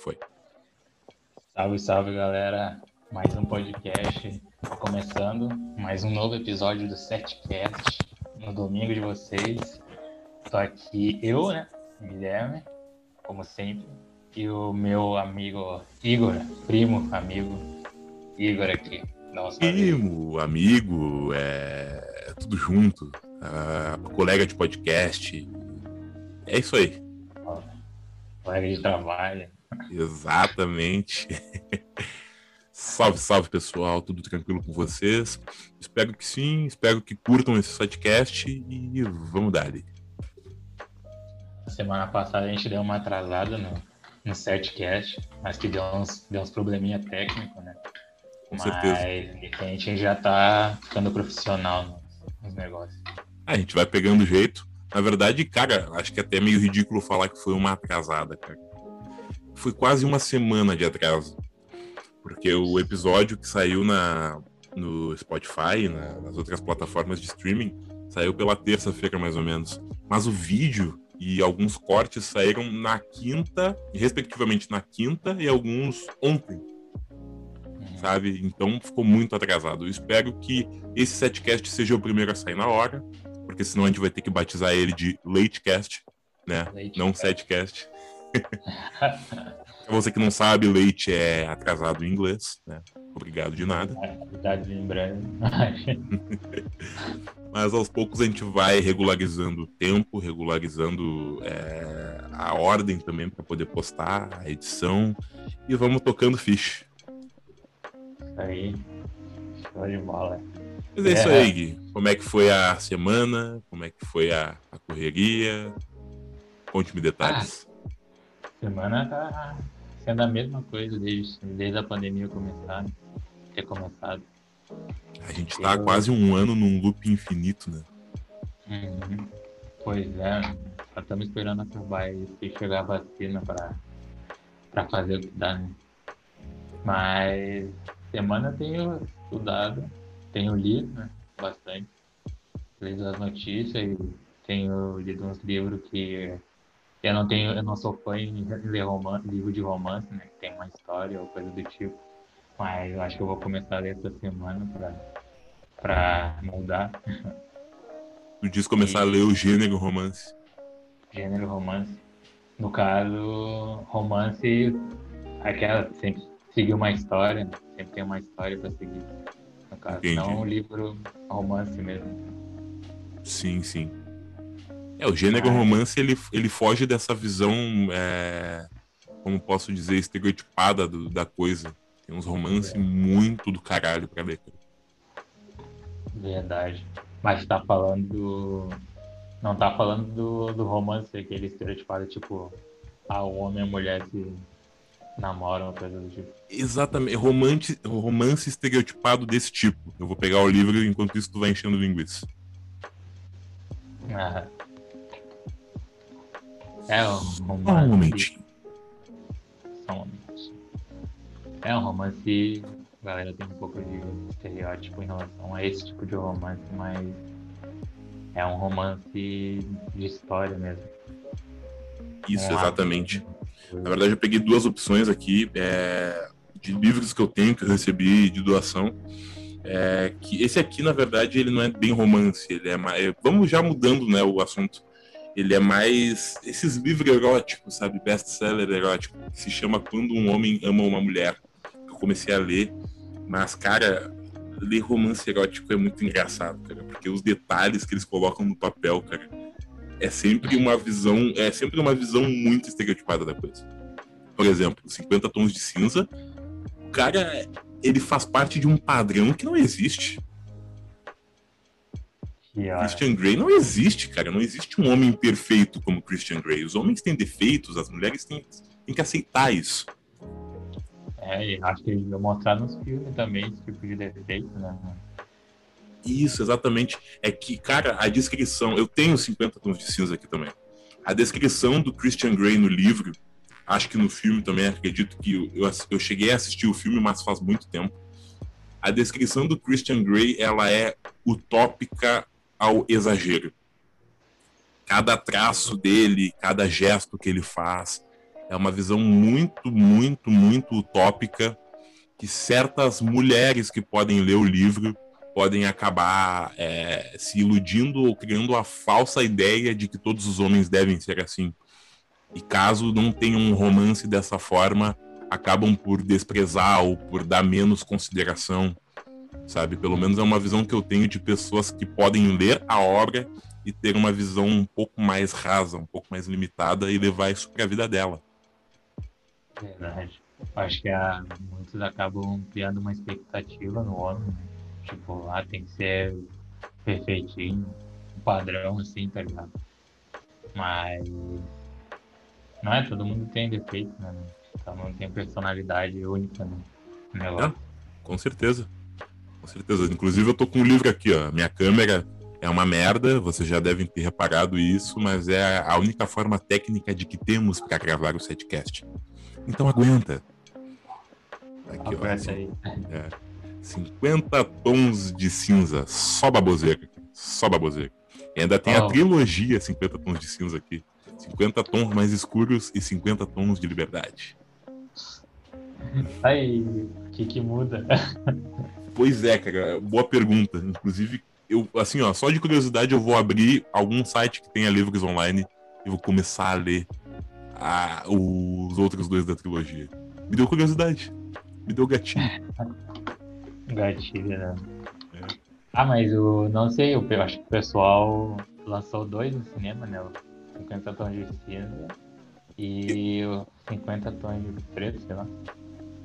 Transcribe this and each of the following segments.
Foi. Salve, salve, galera. Mais um podcast começando. Mais um novo episódio do Setcast no domingo de vocês. Tô aqui eu, né? Guilherme, como sempre. E o meu amigo Igor, primo, amigo Igor aqui. Nossa, primo, amigo, é tudo junto. Uh, colega de podcast. É isso aí. Colega de trabalho. Exatamente. salve, salve pessoal, tudo tranquilo com vocês? Espero que sim, espero que curtam esse podcast e vamos dar ali. Semana passada a gente deu uma atrasada no, no setcast, mas que deu uns, deu uns probleminha técnico, né? Com mas certeza. a gente já tá ficando profissional nos negócios. A gente vai pegando jeito. Na verdade, cara, acho que é até meio ridículo falar que foi uma atrasada, cara foi quase uma semana de atraso. Porque o episódio que saiu na, no Spotify, na, nas outras plataformas de streaming, saiu pela terça-feira, mais ou menos. Mas o vídeo e alguns cortes saíram na quinta, respectivamente na quinta, e alguns ontem. Sabe? Então ficou muito atrasado. Eu espero que esse setcast seja o primeiro a sair na hora, porque senão a gente vai ter que batizar ele de Latecast, né? Late Não setcast. pra você que não sabe, leite é atrasado em inglês, né? Obrigado de nada. Obrigado em breve. Mas aos poucos a gente vai regularizando o tempo, regularizando é, a ordem também para poder postar a edição e vamos tocando ficha. Isso aí. Show de bola. Mas é, é isso aí, Gui. Como é que foi a semana? Como é que foi a, a correria? Conte-me detalhes. Ah semana tá sendo a mesma coisa desde, desde a pandemia começar, ter começado. A gente tá Eu... quase um ano num loop infinito, né? Uhum. Pois é, só estamos esperando acabar e chegar a vacina para pra fazer o que dá, né? Mas semana tenho estudado, tenho lido né, bastante, lido as notícias e tenho lido uns livros que eu não tenho, eu não sou fã em ler romance, livro de romance, né? Que tem uma história ou coisa do tipo. Mas eu acho que eu vou começar a ler essa semana para para mudar. Tu diz começar e... a ler o gênero romance. Gênero romance. No caso, romance, aquela sempre seguir uma história, sempre tem uma história para seguir. No caso, Entendi. não um livro romance mesmo. Sim, sim. É, o gênero romance, ele, ele foge dessa visão, é, como posso dizer, estereotipada do, da coisa. Tem uns romances é. muito do caralho pra ler. Verdade. Mas tá falando do... Não tá falando do, do romance, aquele estereotipado, tipo, a homem e a mulher se namoram, uma coisa do tipo. Exatamente. Romance, romance estereotipado desse tipo. Eu vou pegar o livro enquanto isso tu vai enchendo linguiça. Ah. É um romance. Um momentinho. Só um momento. É um romance. A galera tem um pouco de estereótipo em relação a esse tipo de romance, mas é um romance de história mesmo. Isso, um exatamente. Na verdade, eu peguei duas opções aqui é, de livros que eu tenho, que eu recebi de doação. É, que esse aqui, na verdade, ele não é bem romance, ele é mais. Vamos já mudando né, o assunto ele é mais esses livros eróticos, sabe, best-seller erótico, que se chama Quando um homem ama uma mulher. Eu comecei a ler, mas cara, ler romance erótico é muito engraçado, cara, porque os detalhes que eles colocam no papel, cara, é sempre uma visão, é sempre uma visão muito estereotipada da coisa. Por exemplo, 50 tons de cinza, o cara, ele faz parte de um padrão que não existe. Christian Grey não existe, cara. Não existe um homem perfeito como Christian Grey. Os homens têm defeitos, as mulheres têm, têm que aceitar isso. É, acho que eles mostrar nos filmes também esse tipo de defeito, né? Isso, exatamente. É que, cara, a descrição. Eu tenho 50 tons de cinza aqui também. A descrição do Christian Grey no livro, acho que no filme também, acredito que eu, eu, eu cheguei a assistir o filme, mas faz muito tempo. A descrição do Christian Grey, ela é utópica ao exagero. Cada traço dele, cada gesto que ele faz, é uma visão muito, muito, muito utópica que certas mulheres que podem ler o livro podem acabar é, se iludindo ou criando a falsa ideia de que todos os homens devem ser assim. E caso não tenham um romance dessa forma, acabam por desprezar ou por dar menos consideração, sabe? Pelo menos é uma visão que eu tenho de pessoas que podem ler a obra e ter uma visão um pouco mais rasa, um pouco mais limitada e levar isso para a vida dela. Verdade. Acho que a, muitos acabam criando uma expectativa no homem, né? tipo, ah, tem que ser perfeitinho, padrão assim, tá ligado? Mas não é, todo mundo tem defeito, né? Todo mundo tem personalidade única, né? É, com certeza. Com certeza. Inclusive eu tô com um livro aqui, ó. Minha câmera é uma merda, vocês já devem ter reparado isso, mas é a única forma técnica de que temos para gravar o setcast. Então aguenta. Aqui, ó, aí. É, 50 tons de cinza, só baboseira. Só baboseira. E ainda tem oh. a trilogia 50 tons de cinza aqui. 50 tons mais escuros e 50 tons de liberdade. Aí, o que que muda? Pois é, cara, boa pergunta. Inclusive, eu, assim, ó, só de curiosidade eu vou abrir algum site que tenha livros online e vou começar a ler a, os outros dois da trilogia. Me deu curiosidade. Me deu gatilho. gatilho, né? É. Ah, mas o. Não sei, eu acho que o pessoal lançou dois no cinema, né? 50 tons de cinza e 50 tons de preto, sei lá.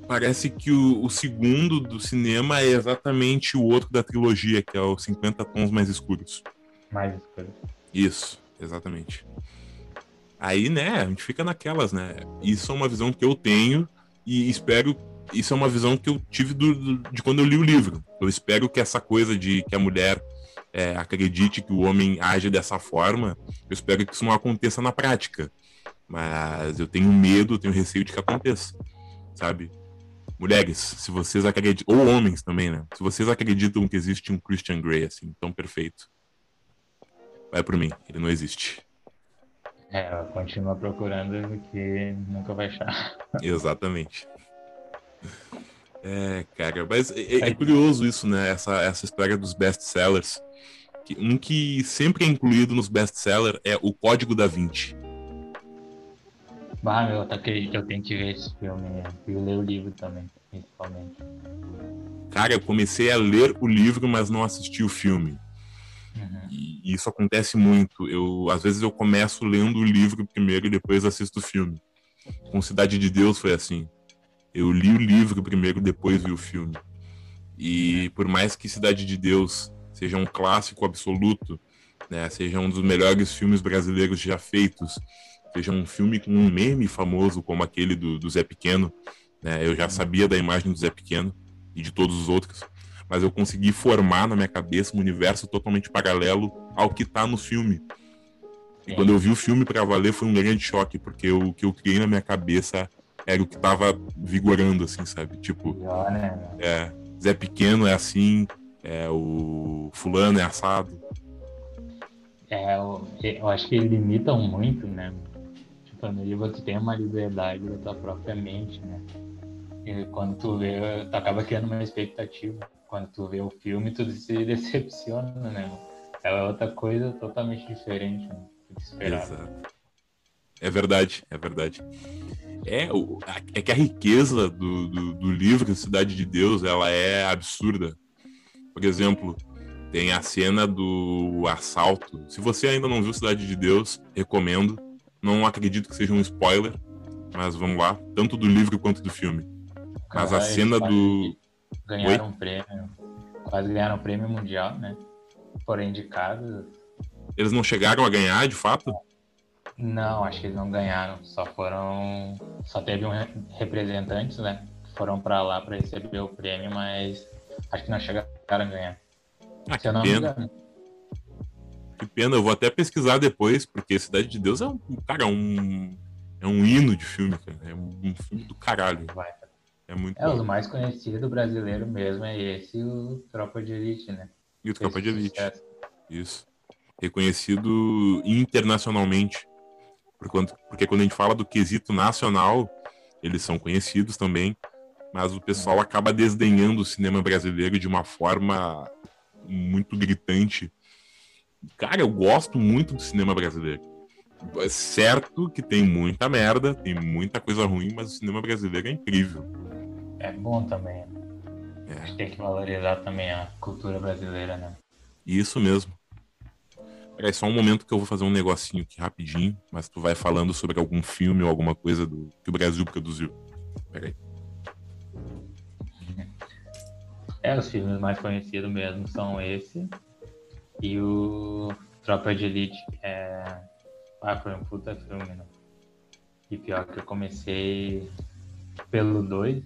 Parece que o, o, segundo do cinema é exatamente o outro da trilogia, que é o 50 tons mais escuros. Mais escuros. Isso, exatamente. Aí, né, a gente fica naquelas, né? Isso é uma visão que eu tenho e espero. Isso é uma visão que eu tive do, do, de quando eu li o livro. Eu espero que essa coisa de que a mulher é, acredite que o homem age dessa forma, eu espero que isso não aconteça na prática. Mas eu tenho medo, tenho receio de que aconteça, sabe? Mulheres, se vocês acreditam, ou homens também, né? Se vocês acreditam que existe um Christian Grey assim, tão perfeito, vai por mim, ele não existe. É, continua procurando que nunca vai achar. Exatamente. É, cara, mas é, é, curioso isso, né? Essa, essa história dos best-sellers. Um que sempre é incluído nos best-sellers é o Código da Vinci. Bah, meu, tá que eu tenho que ver esse filme. E ler o livro também, principalmente. Cara, eu comecei a ler o livro, mas não assisti o filme. Uhum. E isso acontece muito. Eu, às vezes eu começo lendo o livro primeiro e depois assisto o filme. Com Cidade de Deus foi assim. Eu li o livro primeiro, depois vi o filme. E por mais que Cidade de Deus seja um clássico absoluto, né, seja um dos melhores filmes brasileiros já feitos, seja um filme com um meme famoso como aquele do, do Zé Pequeno, né, eu já sabia da imagem do Zé Pequeno e de todos os outros, mas eu consegui formar na minha cabeça um universo totalmente paralelo ao que está no filme. E quando eu vi o filme para valer foi um grande choque, porque o que eu criei na minha cabeça era o que tava vigorando, assim, sabe? Tipo, né? é, Zé Pequeno é assim, é, o fulano é assado. É, eu, eu acho que limitam muito, né? Livro tu tem uma liberdade da tua própria mente, né? E quando tu vê, tu acaba criando uma expectativa. Quando tu vê o filme, tu se decepciona, né? É outra coisa totalmente diferente né? Exato. É verdade, é verdade. É, é que a riqueza do, do, do livro Cidade de Deus, ela é absurda. Por exemplo, tem a cena do assalto. Se você ainda não viu Cidade de Deus, recomendo. Não acredito que seja um spoiler, mas vamos lá, tanto do livro quanto do filme. Mas a cena do. Ganharam um prêmio. Quase ganharam um prêmio mundial, né? Foram indicados. Eles não chegaram a ganhar, de fato? Não, acho que eles não ganharam. Só foram. Só teve um representantes, né? Que foram para lá para receber o prêmio, mas acho que não chegaram a ganhar. Ah, que pena. Que pena, eu vou até pesquisar depois, porque Cidade de Deus é um. Cara, um. É um hino de filme, cara. É um, filme do caralho. Vai. É muito É, bom. o mais conhecido brasileiro mesmo é esse o Tropa de Elite, né? E o Tropa de Elite. Sucesso. Isso. Reconhecido internacionalmente porque quando a gente fala do quesito nacional, eles são conhecidos também, mas o pessoal acaba desdenhando o cinema brasileiro de uma forma muito gritante. Cara, eu gosto muito do cinema brasileiro. É certo que tem muita merda, tem muita coisa ruim, mas o cinema brasileiro é incrível. É bom também. Né? É. A gente tem que valorizar também a cultura brasileira, né? Isso mesmo. Peraí, só um momento que eu vou fazer um negocinho aqui rapidinho, mas tu vai falando sobre algum filme ou alguma coisa do que o Brasil produziu. Peraí. É, os filmes mais conhecidos mesmo são esse e o Tropa de Elite, é. Ah, foi um puta filme, né? E pior que eu comecei pelo 2.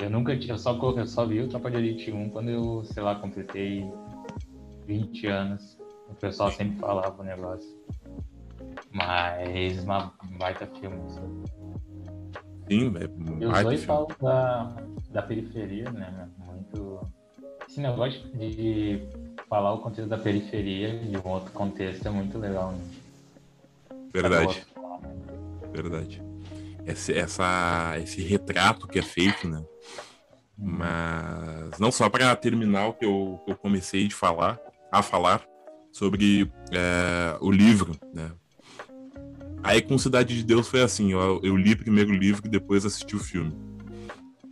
Eu nunca tinha, eu só, eu só vi o Tropa de Elite 1 quando eu, sei lá, completei 20 anos. O pessoal sempre falava o negócio. Mas uma baita filme. Assim. Sim, é e os dois falam da, da periferia, né? Muito. Esse negócio de falar o contexto da periferia de um outro contexto é muito legal. Né? Verdade. Verdade. Esse, essa, esse retrato que é feito, né? Uhum. Mas não só para terminar o que eu, eu comecei de falar, a falar sobre é, o livro, né? Aí com Cidade de Deus foi assim, eu, eu li primeiro o livro e depois assisti o filme.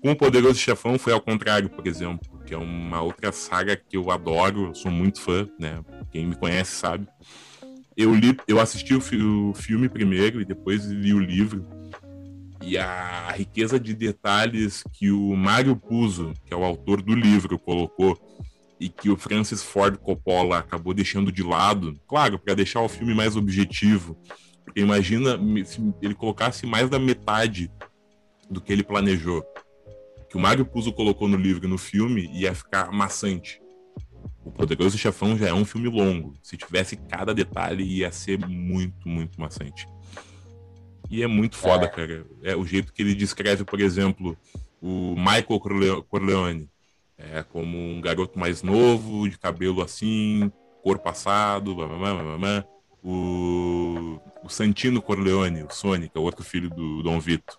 Com o Poderoso Chefão foi ao contrário, por exemplo, que é uma outra saga que eu adoro, sou muito fã, né? Quem me conhece sabe. Eu li, eu assisti o, fi o filme primeiro e depois li o livro. E a riqueza de detalhes que o Mário Puzo, que é o autor do livro, colocou e que o Francis Ford Coppola acabou deixando de lado, claro, para deixar o filme mais objetivo. Porque imagina se ele colocasse mais da metade do que ele planejou. Que o Mário Puzo colocou no livro e no filme ia ficar maçante. O Poderoso Chefão já é um filme longo. Se tivesse cada detalhe, ia ser muito, muito maçante. E é muito foda, é. cara. É o jeito que ele descreve, por exemplo, o Michael Corleone é, como um garoto mais novo, de cabelo assim, cor passado, blá, blá, blá, blá, O, o Santino Corleone, o Sonic, é o outro filho do Dom Vito,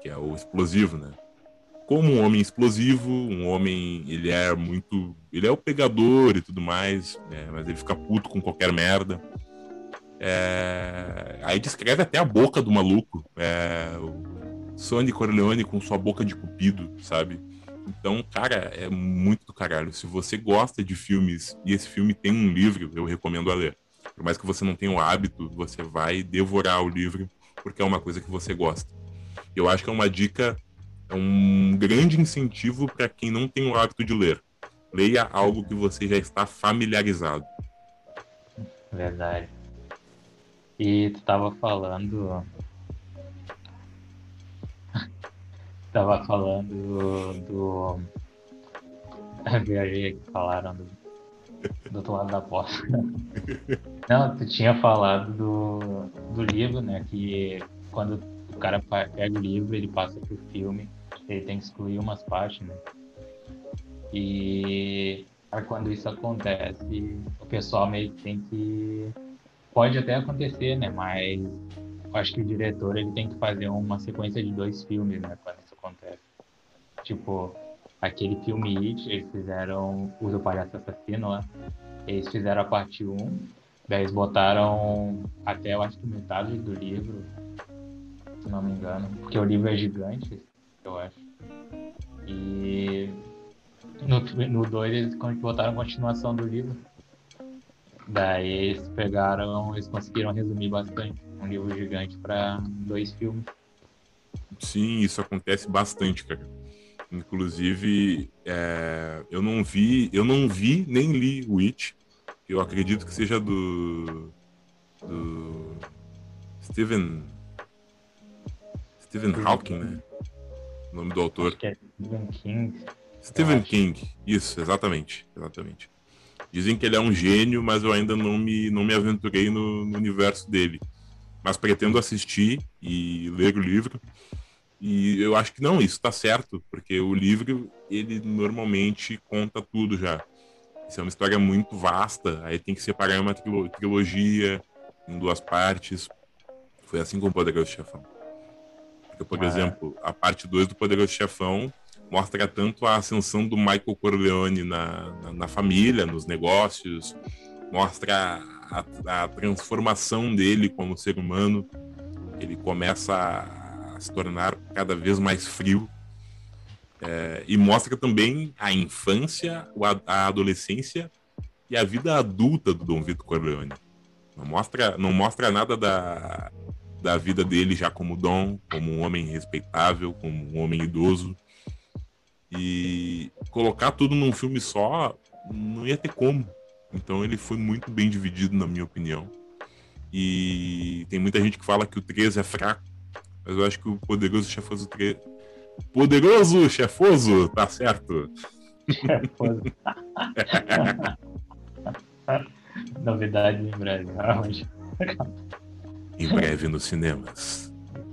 que é o explosivo, né? Como um homem explosivo, um homem, ele é muito, ele é o pegador e tudo mais, né? mas ele fica puto com qualquer merda. É... Aí descreve até a boca do maluco, é... o Sonic Corleone com sua boca de cupido, sabe? Então, cara, é muito do caralho. Se você gosta de filmes e esse filme tem um livro, eu recomendo a ler. Por mais que você não tenha o hábito, você vai devorar o livro porque é uma coisa que você gosta. Eu acho que é uma dica, é um grande incentivo para quem não tem o hábito de ler. Leia algo que você já está familiarizado. Verdade. E tu estava falando Tava falando do. Viajei aqui, falaram do, do outro lado da porta. Não, tu tinha falado do, do livro, né? Que quando o cara pega o livro, ele passa pro filme, ele tem que excluir umas partes, né? E quando isso acontece, o pessoal meio que tem que. Pode até acontecer, né? Mas acho que o diretor ele tem que fazer uma sequência de dois filmes, né? Quando acontece. Tipo, aquele filme It, eles fizeram o do Palhaço Assassino lá. Eles fizeram a parte 1, daí eles botaram até eu acho que metade do livro, se não me engano. Porque o livro é gigante, eu acho. E no 2 eles botaram a continuação do livro. Daí eles pegaram, eles conseguiram resumir bastante um livro gigante para dois filmes. Sim, isso acontece bastante, cara. Inclusive, é, eu não vi, eu não vi nem li o It. Eu acredito que seja do do Stephen Stephen Hawking, né? O nome do autor. Acho que é Stephen King. Stephen King, isso, exatamente, exatamente. Dizem que ele é um gênio, mas eu ainda não me, não me aventurei no, no universo dele. Mas pretendo assistir e ler o livro. E eu acho que não, isso está certo, porque o livro, ele normalmente conta tudo já. Isso é uma história muito vasta, aí tem que separar uma trilogia em duas partes. Foi assim com o Poderoso Chefão. Porque, por Ah. exemplo, a parte 2 do Poderoso Chefão mostra tanto a ascensão do Michael Corleone na, na, na família, nos negócios, mostra a, a transformação dele como ser humano. Ele começa a, a se tornar cada vez mais frio. É, e mostra também a infância, a adolescência e a vida adulta do Dom Vito Corleone. Não mostra, não mostra nada da, da vida dele já como Dom, como um homem respeitável, como um homem idoso. E colocar tudo num filme só não ia ter como. Então ele foi muito bem dividido, na minha opinião. E tem muita gente que fala que o 3 é fraco, mas eu acho que o Poderoso Chefoso 3. Poderoso Chefoso, tá certo. Chefoso. Novidade em breve. Aonde? Em breve nos cinemas.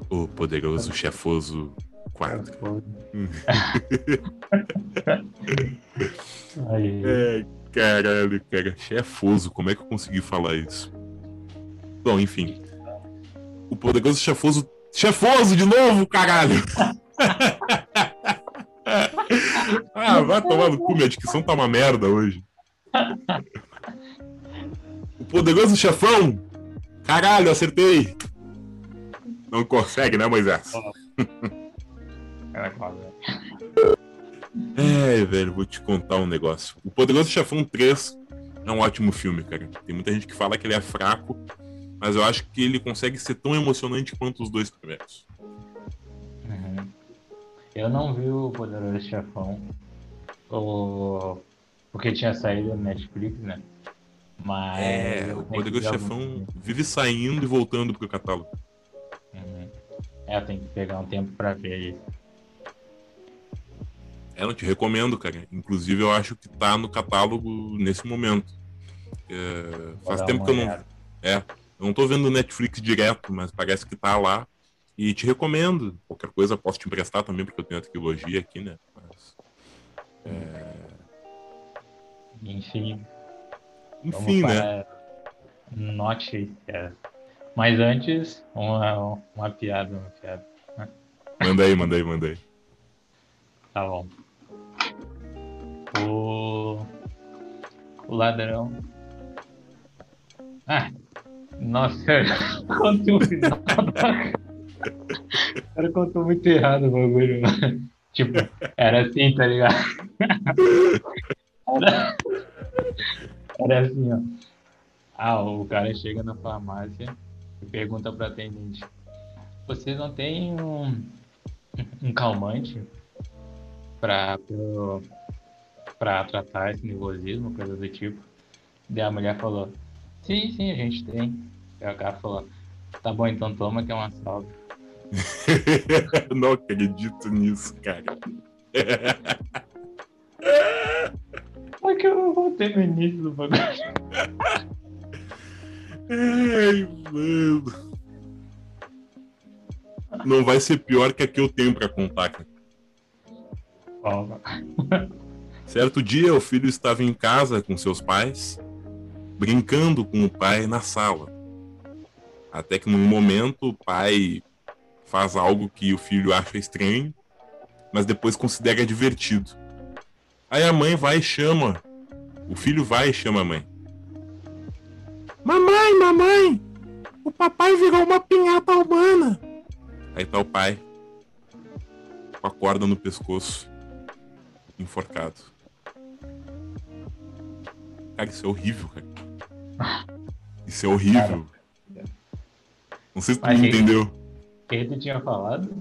O Poderoso Chefoso 4. Aí, É, caralho, cara. Chefoso, como é que eu consegui falar isso? Bom, enfim. O Poderoso Chefoso. Chefoso de novo, caralho! ah, vai tomar no cu, minha dicção tá uma merda hoje. O Poderoso Chefão! Caralho, acertei! Não consegue, né, Moisés? É, velho, vou te contar um negócio. O Poderoso Chefão 3 é um ótimo filme, cara. Tem muita gente que fala que ele é fraco, mas eu acho que ele consegue ser tão emocionante quanto os dois primeiros. Uhum. Eu não vi o Poderoso Chefão, o... porque tinha saído no Netflix, né? Mas. É, o algum Chefão vive saindo e voltando pro catálogo. Uhum. É, tenho que pegar um tempo pra ver aí. É, não te recomendo, cara. Inclusive, eu acho que tá no catálogo nesse momento. É, faz tempo que eu não. olhada. É, eu não tô vendo Netflix direto, mas parece que tá lá. E te recomendo. Qualquer coisa posso te emprestar também, porque eu tenho a trilogia aqui, né? Mas, Enfim, enfim, vamos né? para notícias. Mas antes, uma, uma piada, uma piada. Manda aí, manda aí, manda aí. Tá bom. O, o ladrão. Ah! Nossa, contou o final. O cara contou muito errado o bagulho. mano. Tipo, era assim, tá ligado? Era, era assim, ó. Ah, o cara chega na farmácia e pergunta pra atendente: Vocês não tem um, um calmante pra, pro- pra tratar esse nervosismo, coisa do tipo? Daí a mulher falou: Sim, sim, a gente tem. Aí o cara falou: Tá bom, então toma que é um assalto. não acredito nisso, cara. Só que eu não voltei no início do bagulho. Ai, mano. Não vai ser pior que a que eu tenho pra contar, cara. Ó, Certo dia, o filho estava em casa com seus pais, brincando com o pai na sala. Até que num momento o pai faz algo que o filho acha estranho, mas depois considera divertido. Aí a mãe vai e chama. O filho vai e chama a mãe. Mamãe, mamãe! O papai virou uma pinhata humana. Aí tá o pai com a corda no pescoço, enforcado. Cara, isso é horrível, cara. Isso é horrível. Não sei se tu Mas me que- entendeu. o que tu tinha falado?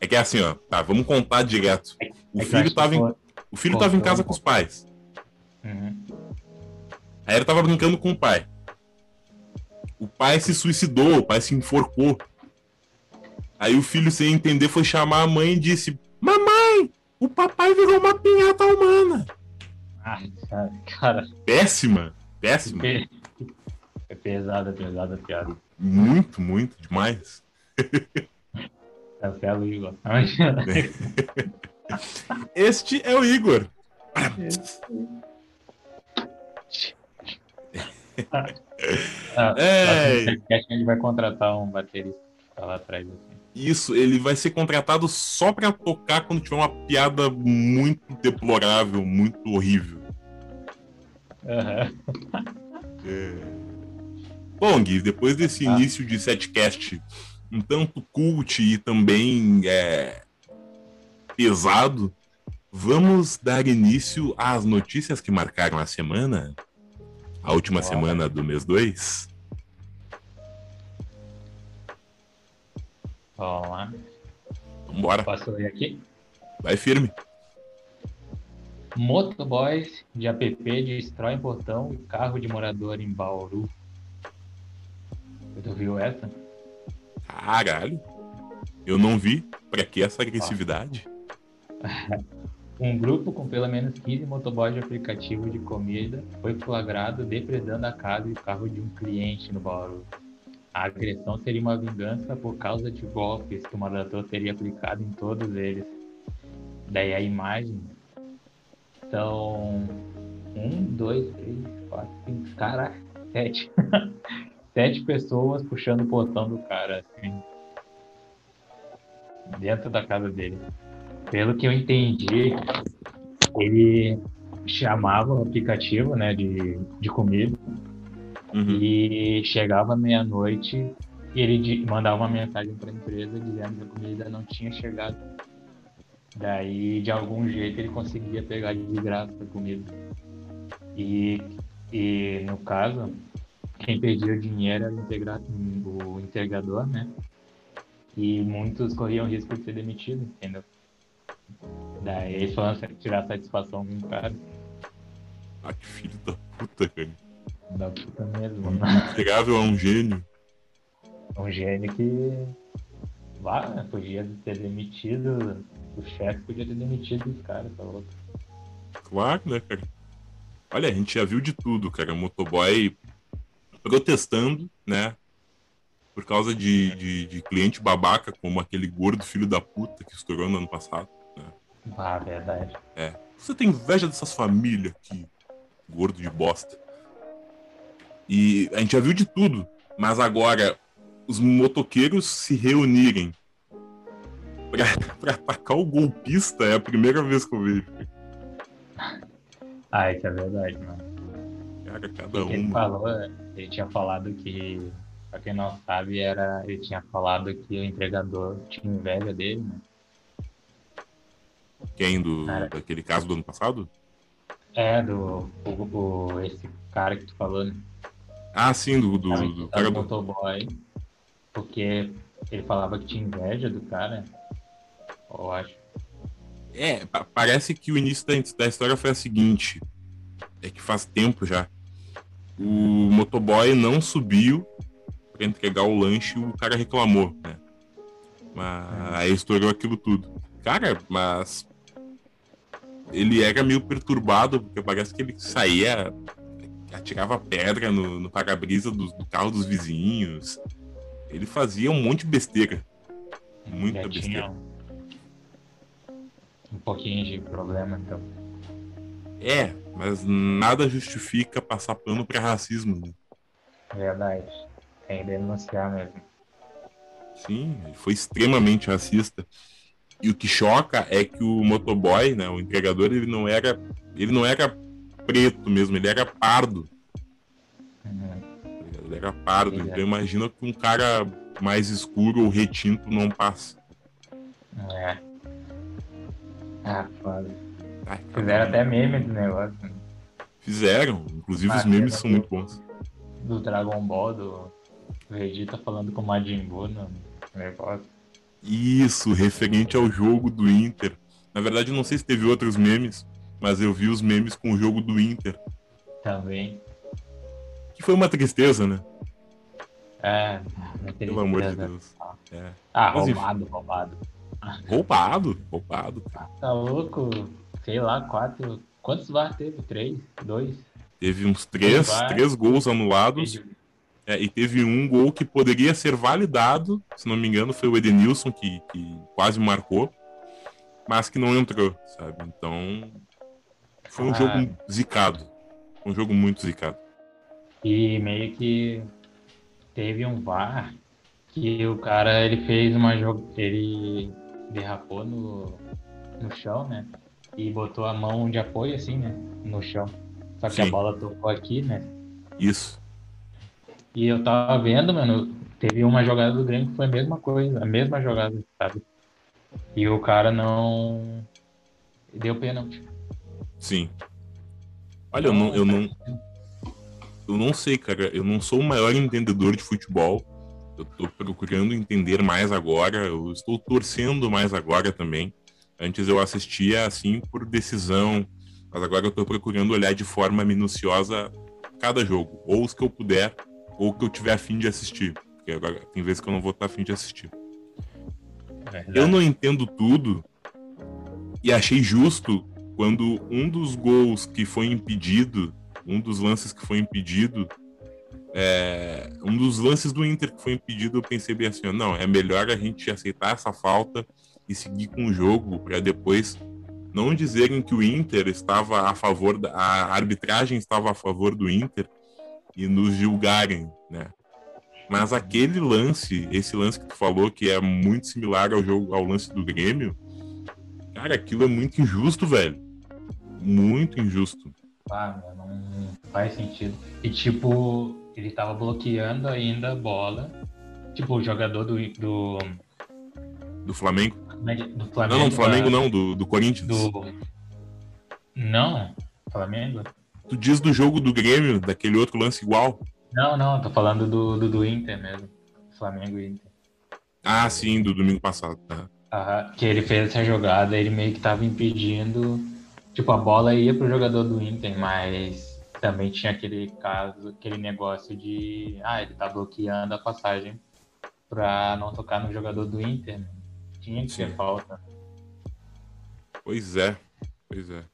É que é assim, ó. Tá, vamos contar direto. O É que eu filho tava em, o filho tava em casa com os pais. Uhum. Aí ele tava brincando com o pai. O pai se suicidou, o pai se enforcou. Aí o filho, sem entender, foi chamar a mãe e disse: Mamãe, o papai virou uma pinhata humana. Ah, cara, cara, Péssima, péssima. é pesada, pesada a piada. Muito, muito, demais. Cancela o Igor. Este é o Igor. É. gente vai contratar um baterista lá atrás. Assim. Isso, ele vai ser contratado só pra tocar quando tiver uma piada muito deplorável, muito horrível. Aham. Bom, Gui, depois desse Ah. início de setcast um tanto cult e também é, pesado, vamos dar início às notícias que marcaram a semana? A última semana do mês 2? Vamos lá. Vambora, Posso ler aqui? vai firme. Motoboys de app destrói portão e carro de morador em Bauru. Tu viu essa? Caralho, eu não vi. Pra que essa agressividade? Um grupo com pelo menos 15 motoboys de aplicativo de comida foi flagrado depredando a casa e o carro de um cliente no Bauru. A agressão seria uma vingança por causa de golpes que o morador teria aplicado em todos eles. Daí a imagem são um, dois, três, quatro, cinco, caraca, sete. sete pessoas puxando o portão do cara, assim. Dentro da casa dele. Pelo que eu entendi, ele chamava o aplicativo, né, de, de comida Uhum. e chegava meia-noite e ele mandava uma mensagem para a empresa dizendo que a comida não tinha chegado. Daí, de algum jeito, ele conseguia pegar de graça a comida. E, e no caso, quem perdia o dinheiro era o, integra- o entregador, né? E muitos corriam risco de ser demitido, entendeu? Daí eles foram tirar satisfação com o cara. Ah, que filho da puta, cara. Da puta mesmo. Integrável é um gênio. um gênio que vá, né? podia ter demitido, o chefe podia ter demitido os caras, tá louco. Claro, né, cara? Olha, a gente já viu de tudo, cara. Motoboy protestando, né? Por causa de, de, de cliente babaca, como aquele gordo filho da puta que estourou no ano passado. Ah, verdade. É. Você tem inveja dessas famílias aqui, gordo de bosta. E a gente já viu de tudo, mas agora os motoqueiros se reunirem pra, pra atacar o golpista é a primeira vez que eu vejo. Ah, isso é verdade, mano. Cara, cada Ele um. falou, ele tinha falado que, pra quem não sabe, era, ele tinha falado que o entregador tinha inveja dele, né? Quem? Do, Cara. daquele caso do ano passado? É, do esse cara que tu falou, né? Ah, sim, do, do, do do cara do. motoboy, porque ele falava que tinha inveja do cara, eu acho. É, pa- parece que o início da, da história foi a seguinte: é que faz tempo já. O motoboy não subiu pra entregar o lanche e o cara reclamou, né? Mas aí estourou aquilo tudo. Cara, mas ele era meio perturbado, porque parece que ele saía, atirava pedra no, no para-brisa do, do carro dos vizinhos. Ele fazia um monte de besteira. Muita Já besteira. um, pouquinho de problema, então. É, mas nada justifica passar pano pra racismo. Né? Verdade. Tem que denunciar mesmo. Sim, ele foi extremamente racista. E o que choca é que o motoboy, né, o entregador, ele não era, ele não era preto mesmo, ele era pardo. Ligado? Ele era pardo. Ele é. Então imagina que um cara mais escuro ou retinto não passa. É. Ah, foda. Ai, Fizeram até meme do negócio. né? Fizeram. Inclusive os memes é, são né? muito bons. Do Dragon Ball, do Vegeta falando com o Majin Buu no negócio. Isso, referente ao jogo do Inter. Na verdade, não sei se teve outros memes, mas eu vi os memes com o jogo do Inter. Também. Que foi uma tristeza, né? É, tem Pelo amor de. Deus. É. Ah, Mas, enfim. roubado, roubado. Roubado, roubado. Tá louco? Sei lá, quatro. Quantos VAR teve? Três? Dois? Teve uns três, três gols anulados. É, e teve um gol que poderia ser validado, se não me engano, foi o Edenilson que, que quase marcou, mas que não entrou, sabe? Então, foi um Ah. jogo zicado. Foi um jogo muito zicado. E meio que teve um VAR que o cara ele fez uma jog... ele derrapou no, no chão, né? E botou a mão de apoio assim, né? No chão. Só que Sim. a bola tocou aqui, né? Isso. E eu tava vendo, mano, teve uma jogada do Grêmio que foi a mesma coisa, a mesma jogada, sabe? E o cara não deu pênalti. Sim. Olha, eu não, eu não, eu não sei, cara. Eu não sou o maior entendedor de futebol. Eu tô procurando entender mais agora. Eu estou torcendo mais agora também. Antes eu assistia assim por decisão, mas agora eu tô procurando olhar de forma minuciosa cada jogo, ou os que eu puder, ou que eu tiver afim de assistir. Porque agora tem vezes que eu não vou estar afim de assistir. eu não entendo tudo e achei justo quando um dos gols que foi impedido, um dos lances que foi impedido, é, um dos lances do Inter que foi impedido, eu pensei bem assim, não, é melhor a gente aceitar essa falta e seguir com o jogo para depois não dizerem que o Inter estava a favor da a arbitragem estava a favor do Inter e nos julgarem, né? Mas aquele lance, esse lance que tu falou que é muito similar ao jogo ao lance do Grêmio, cara, aquilo é muito injusto, velho muito injusto. Ah, não faz sentido. E tipo, ele tava bloqueando ainda a bola. Tipo, o jogador do. Do, do Flamengo? Do Flamengo. Não, não, do Flamengo a... não, do, do Corinthians. Do... Não, Flamengo. Tu diz do jogo do Grêmio, daquele outro lance igual? Não, não, tô falando do, do, do Inter mesmo. Flamengo e Inter. Ah, sim, do domingo passado, tá. Aham, que ele fez essa jogada, ele meio que tava impedindo Tipo, a bola ia pro jogador do Inter, mas também tinha aquele caso, aquele negócio de. Ah, ele tá bloqueando a passagem pra não tocar no jogador do Inter. Né? Tinha que ser falta. Pois é, pois é.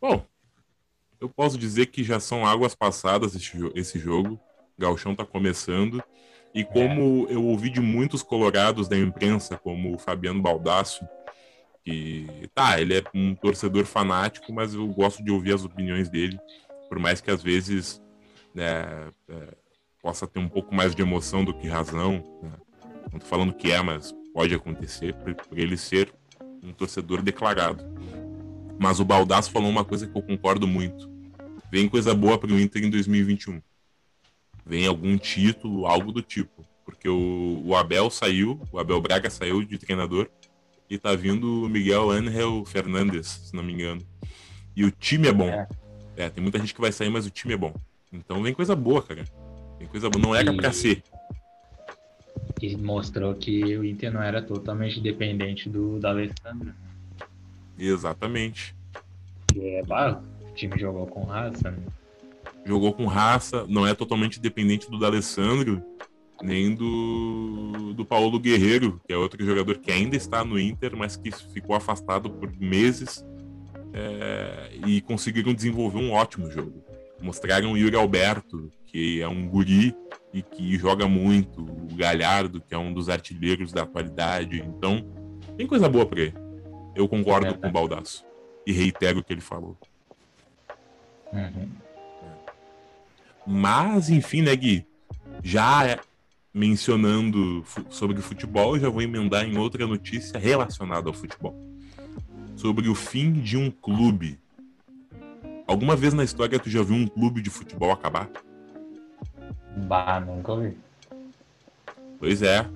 Bom, eu posso dizer que já são águas passadas esse, esse jogo. Galchão tá começando. E como é. eu ouvi de muitos colorados da imprensa, como o Fabiano Baldasso, que tá, ele é um torcedor fanático, mas eu gosto de ouvir as opiniões dele, por mais que às vezes né, é, possa ter um pouco mais de emoção do que razão. Né? Não tô falando que é, mas pode acontecer por ele ser um torcedor declarado. Mas o Baldasso falou uma coisa que eu concordo muito. Vem coisa boa para o Inter em 2021. Vem algum título, algo do tipo. Porque o, o Abel saiu, o Abel Braga saiu de treinador e tá vindo o Miguel Angel Fernandes, se não me engano. E o time é bom. É. é. tem muita gente que vai sair, mas o time é bom. Então vem coisa boa, cara. Vem coisa boa. Não era e... pra ser. E mostrou que o Inter não era totalmente dependente do da Alessandro. Exatamente. E é, bah, o time jogou com raça, né? Jogou com raça, não é totalmente dependente do D'Alessandro nem do, do Paulo Guerreiro, que é outro jogador que ainda está no Inter, mas que ficou afastado por meses é, e conseguiram desenvolver um ótimo jogo. Mostraram o Yuri Alberto, que é um guri e que joga muito, o Galhardo, que é um dos artilheiros da atualidade. Então, tem coisa boa para ele. Eu concordo é com o Baldaço e reitero o que ele falou. Uhum. Mas, enfim, né, Gui? Já mencionando sobre o futebol, já vou emendar em outra notícia relacionada ao futebol. Sobre o fim de um clube. Alguma vez na história tu já viu um clube de futebol acabar? Bah, nunca ouvi. Pois é.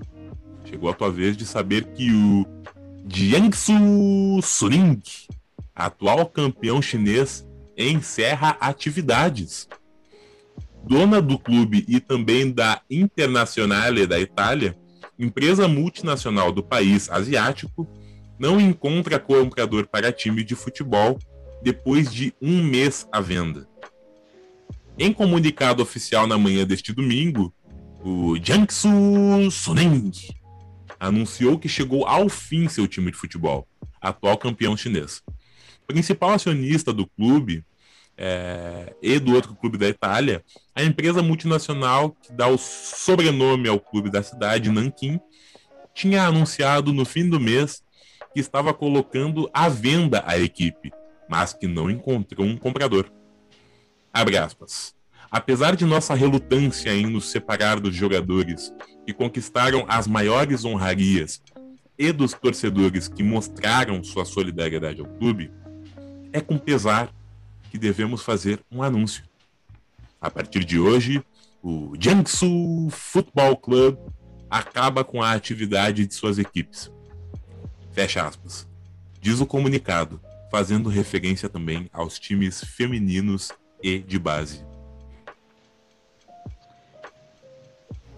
Chegou a tua vez de saber que o Jiangsu Suning, atual campeão chinês, encerra atividades dona do clube e também da Internazionale da Itália, empresa multinacional do país asiático, não encontra comprador para time de futebol depois de um mês à venda. Em comunicado oficial na manhã deste domingo, o Jiangsu Suning anunciou que chegou ao fim seu time de futebol, atual campeão chinês. O principal acionista do clube é, e do outro clube da Itália, a empresa multinacional que dá o sobrenome ao clube da cidade, Nanquim, tinha anunciado no fim do mês que estava colocando à venda a equipe, mas que não encontrou um comprador. Abre aspas. Apesar de nossa relutância em nos separar dos jogadores que conquistaram as maiores honrarias e dos torcedores que mostraram sua solidariedade ao clube, é com pesar que devemos fazer um anúncio. A partir de hoje, o Jiangsu Football Club acaba com a atividade de suas equipes. Fecha aspas. Diz o comunicado, fazendo referência também aos times femininos e de base.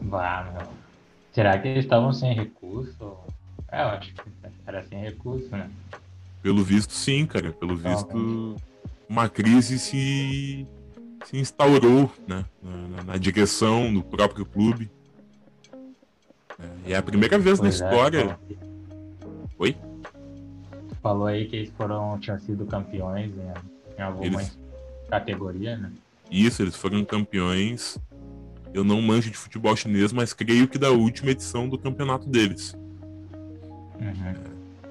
Bah, meu. Será que eles estavam sem recurso? É, eu acho que era sem recurso, né? Pelo visto, sim, cara. Pelo visto, uma crise se, se instaurou né? na, na direção do próprio clube. É, e é a primeira vez pois na é, história. Oi? falou aí que eles foram, tinham sido campeões em, em algumas eles... categorias, né? Isso, eles foram campeões. Eu não manjo de futebol chinês, mas creio que da última edição do campeonato deles. Uhum. É,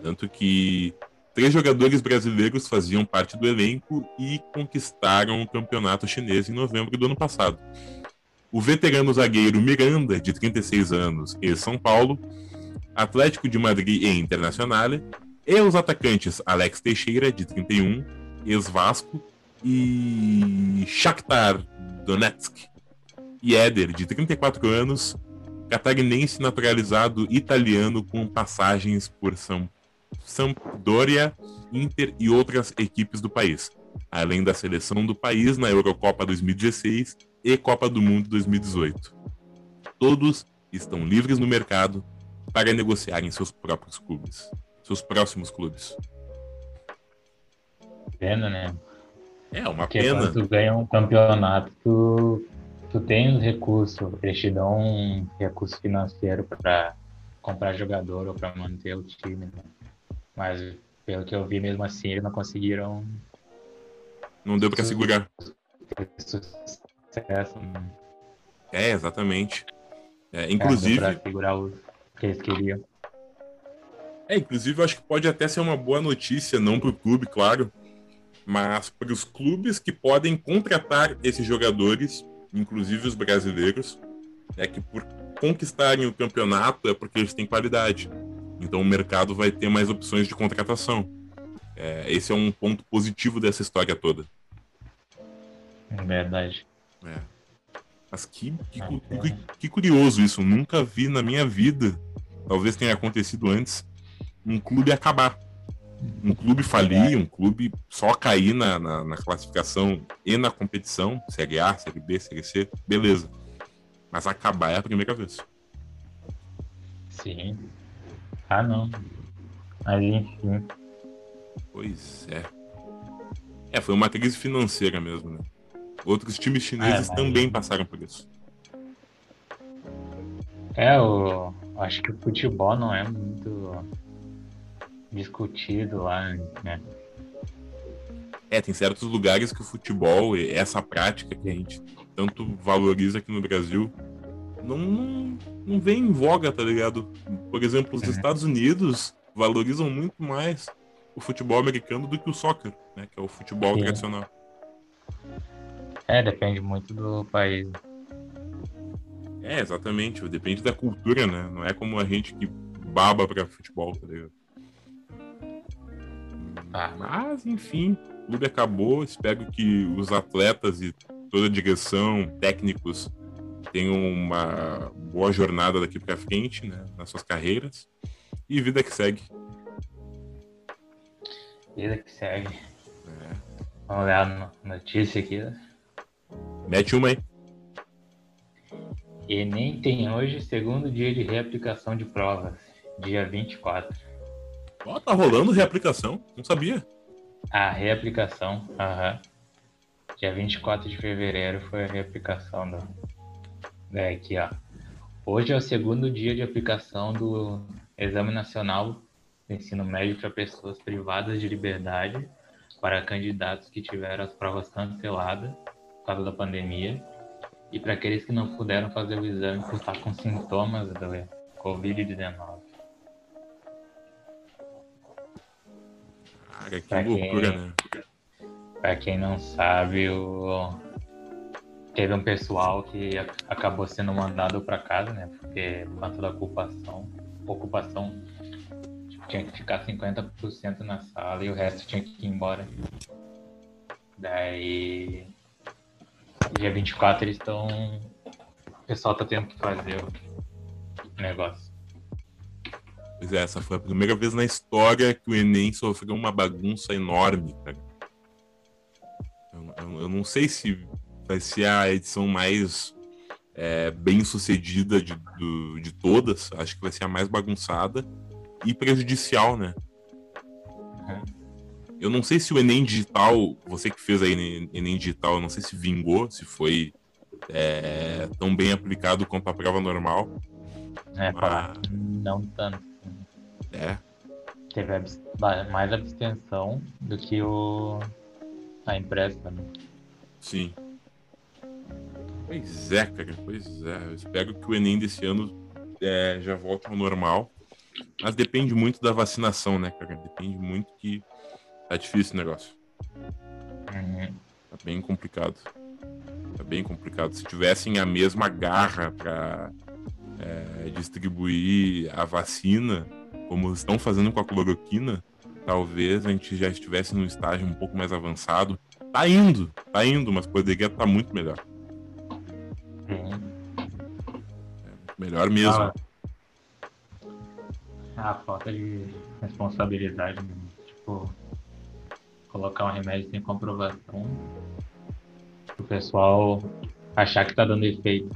tanto que três jogadores brasileiros faziam parte do elenco e conquistaram o campeonato chinês em novembro do ano passado. O veterano zagueiro Miranda, de 36 anos, e São Paulo, Atlético de Madrid e Internacional, e os atacantes Alex Teixeira, de 31, ex-Vasco, e Shakhtar Donetsk. E Éder, de 34 anos, catarinense naturalizado italiano com passagens por São Sampdoria, Inter e outras equipes do país, além da seleção do país na Eurocopa 2016 e Copa do Mundo 2018. Todos estão livres no mercado para negociar em seus próprios clubes seus próximos clubes. Pena, né? É, uma Porque pena. Quando tu ganha um campeonato, tu, tu tem os recursos, eles te dão um recurso financeiro para comprar jogador ou para manter o time, né? Mas pelo que eu vi, mesmo assim, eles não conseguiram. Não deu para segurar. Sucesso, né? É, exatamente. É, inclusive. É, segurar o que eles queriam. É, inclusive eu acho que pode até ser uma boa notícia, não para o clube, claro, mas para os clubes que podem contratar esses jogadores, inclusive os brasileiros, é que por conquistarem o campeonato é porque eles têm qualidade. Então o mercado vai ter mais opções de contratação. É, esse é um ponto positivo dessa história toda. É verdade. É. Mas que, que, que, que curioso isso. Nunca vi na minha vida. Talvez tenha acontecido antes um clube acabar. Um clube falir, um clube só cair na, na, na, classificação e na competição, Série A, Série B, Série C, beleza. Mas acabar é a primeira vez. Sim. Ah, não. Mas enfim. Pois é. É, foi uma crise financeira mesmo, né? Outros times chineses é, mas... também passaram por isso. É, eu acho que o futebol não é muito discutido lá, né? É, tem certos lugares que o futebol, essa prática que a gente tanto valoriza aqui no Brasil, não, não, não vem em voga, tá ligado? Por exemplo, os uhum. Estados Unidos valorizam muito mais o futebol americano do que o soccer, né? Que é o futebol Sim. tradicional. É, depende muito do país. É, exatamente. Depende da cultura, né? Não é como a gente que baba pra futebol, tá ligado? Ah, mas, enfim, o clube acabou. Espero que os atletas e toda a direção, técnicos, tenham uma boa jornada daqui para frente, né, nas suas carreiras. E vida que segue. Vida que segue. É. Vamos ver a notícia aqui. Mete uma aí. Enem tem hoje segundo dia de reaplicação de provas, dia 24. Ó, tá rolando reaplicação, não sabia. A reaplicação, aham. Dia 24 de fevereiro foi a reaplicação do. É, aqui, ó. Hoje é o segundo dia de aplicação do Exame Nacional do Ensino Médio para pessoas privadas de liberdade para candidatos que tiveram as provas canceladas por causa da pandemia e para aqueles que não puderam fazer o exame por estar com sintomas da Covid-19. Cara, que pra loucura, quem, né? Pra quem não sabe, o... teve um pessoal que acabou sendo mandado para casa, né? Porque por conta da ocupação, ocupação tinha que ficar 50% na sala e o resto tinha que ir embora. Daí dia 24 eles estão. O pessoal tá tendo que fazer o negócio. Pois é, essa foi a primeira vez na história que o Enem sofreu uma bagunça enorme, cara. Eu, eu, eu não sei se vai ser a edição mais é, bem sucedida de, do, de todas. Acho que vai ser a mais bagunçada e prejudicial, né? Uhum. Eu não sei se o Enem Digital, você que fez aí Enem Digital, eu não sei se vingou, se foi é, tão bem aplicado quanto a prova normal. É, mas... não tanto. É. Teve mais abstenção do que o a impressa também. Sim. Pois é, cara, pois é. Eu espero que o Enem desse ano é, já volte ao normal. Mas depende muito da vacinação, né, cara? Depende muito que Tá difícil o negócio. Uhum. Tá bem complicado. Tá bem complicado. Se tivessem a mesma garra para é, distribuir a vacina, como estão fazendo com a cloroquina, talvez a gente já estivesse num estágio um pouco mais avançado. Tá indo, tá indo, mas poderia estar tá muito melhor. É, melhor mesmo. Ah, a falta de responsabilidade, tipo, colocar um remédio sem comprovação, o pessoal achar que está dando efeito.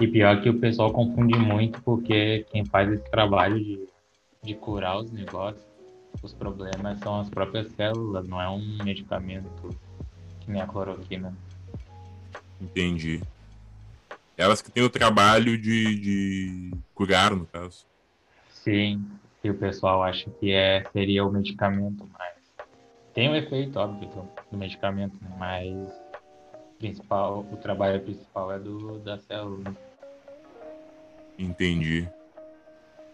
E pior que o pessoal confunde muito, porque quem faz esse trabalho de, de curar os negócios, os problemas são as próprias células, não é um medicamento que nem a cloroquina. Entendi. Elas que têm o trabalho de, de curar, no caso. Sim, e o pessoal acha que é, seria o medicamento, mas tem um efeito, óbvio, do medicamento, né? mas principal, o trabalho principal é do da célula. Entendi.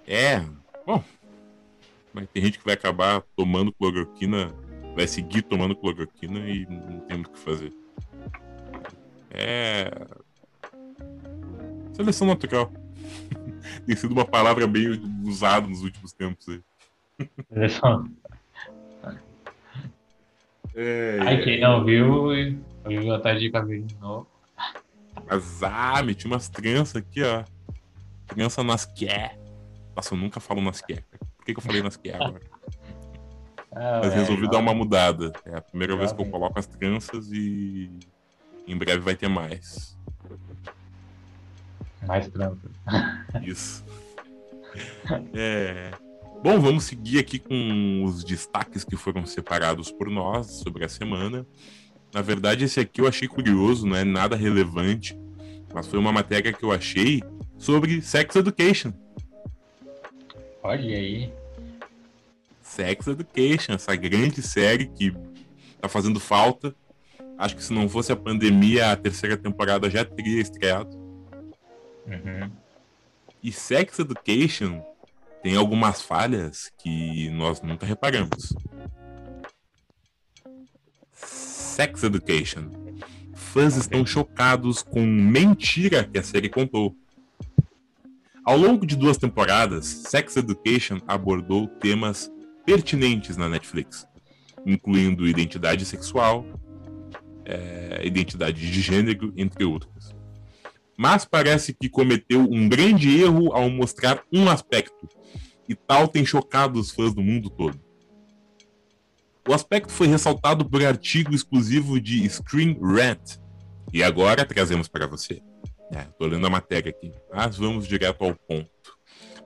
É, bom, mas tem gente que vai acabar tomando cloroquina, vai seguir tomando cloroquina e não tem o que fazer. É. Seleção natural. tem sido uma palavra bem usada nos últimos tempos aí. Seleção é, Ai, quem não viu, viu a tarde de cabelo de novo. Mas, ah, meti umas tranças aqui, ó. Trança nas quer. Nossa, eu nunca falo nas quer. Que, que eu falei nas agora? Ah, Mas é, resolvi dar uma mudada. É a primeira vez que eu coloco as tranças e em breve vai ter mais. Mais tranças. Isso. É. Bom, vamos seguir aqui com os destaques que foram separados por nós sobre a semana. Na verdade, esse aqui eu achei curioso, não é nada relevante, mas foi uma matéria que eu achei sobre Sex Education. Olha aí. Sex Education, essa grande série que tá fazendo falta. Acho que se não fosse a pandemia, a terceira temporada já teria estreado. Uhum. E Sex Education tem algumas falhas que nós nunca reparamos. Sex Education. Fãs estão chocados com mentira que a série contou. Ao longo de duas temporadas, Sex Education abordou temas pertinentes na Netflix, incluindo identidade sexual, é, identidade de gênero, entre outros. Mas parece que cometeu um grande erro ao mostrar um aspecto e tal tem chocado os fãs do mundo todo. O aspecto foi ressaltado por artigo exclusivo de Screen Rant, e agora trazemos para você. É, lendo a matéria aqui, mas vamos direto ao ponto.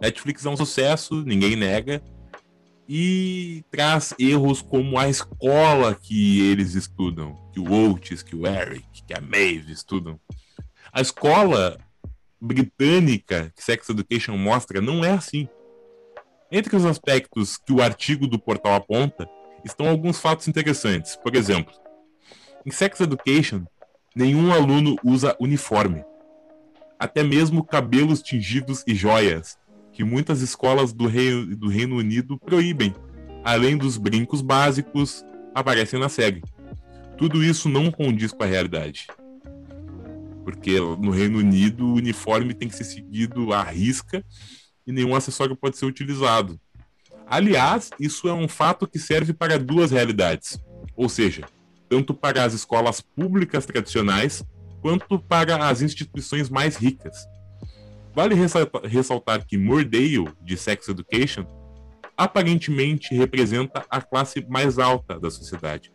Netflix é um sucesso, ninguém nega, e traz erros como a escola que eles estudam, que o Otis, que o Eric, que a Maeve estudam. A escola britânica que Sex Education mostra não é assim. Entre os aspectos que o artigo do portal aponta estão alguns fatos interessantes. Por exemplo, em Sex Education, nenhum aluno usa uniforme. Até mesmo cabelos tingidos e joias, que muitas escolas do Reino, do Reino Unido proíbem, além dos brincos básicos, aparecem na série. Tudo isso não condiz com a realidade. Porque no Reino Unido o uniforme tem que ser seguido à risca e nenhum acessório pode ser utilizado. Aliás, isso é um fato que serve para duas realidades. Ou seja, tanto para as escolas públicas tradicionais quanto para as instituições mais ricas. Vale ressaltar que Mordale, de Sex Education, aparentemente representa a classe mais alta da sociedade.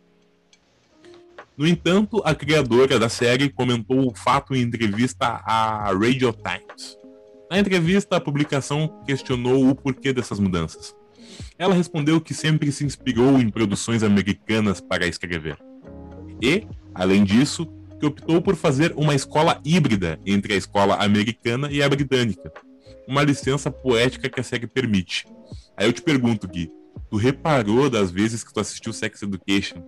No entanto, a criadora da série comentou o fato em entrevista à Radio Times. Na entrevista, a publicação questionou o porquê dessas mudanças. Ela respondeu que sempre se inspirou em produções americanas para escrever. E, além disso, que optou por fazer uma escola híbrida entre a escola americana e a britânica. Uma licença poética que a série permite. Aí eu te pergunto, Gui, tu reparou das vezes que tu assistiu Sex Education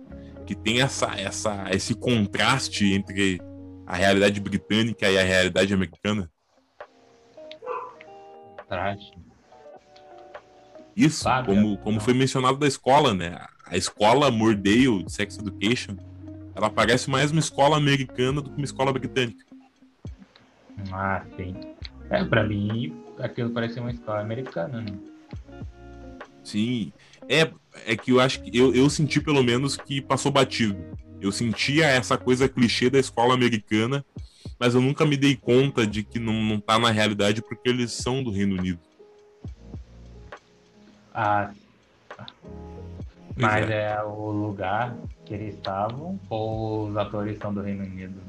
que tem essa, essa, esse contraste entre a realidade britânica e a realidade americana? Contraste. Isso, como, como foi mencionado da escola, né? A escola Mordale de Sex Education, ela parece mais uma escola americana do que uma escola britânica. Ah, sim. É, pra mim, aquilo parece uma escola americana, né? Sim. É, é que eu acho que eu, eu senti pelo menos que passou batido. Eu sentia essa coisa clichê da escola americana, mas eu nunca me dei conta de que não, não tá na realidade porque eles são do Reino Unido. Ah, mas é. é. o lugar que eles estavam ou os atores são do Reino Unido?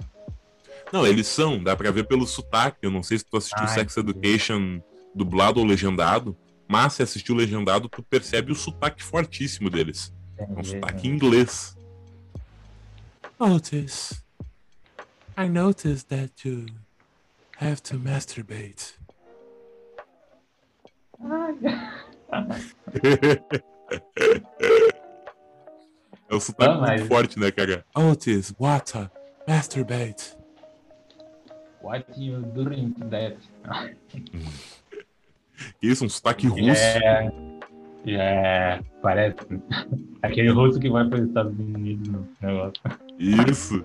Não, eles são, dá pra ver pelo sotaque. Eu não sei se tu assistiu Ai, Sex Education dublado ou legendado. Mas se assistiu legendado, tu percebe o sotaque fortíssimo deles. É um sotaque em inglês. Otis, I noticed that you have to masturbate. é um sotaque ah, muito forte, né, cara? Otis, water, masturbate. What you doing that? Isso, um sotaque russo. É, é, parece. Aquele russo que vai para os Estados Unidos no negócio. Isso.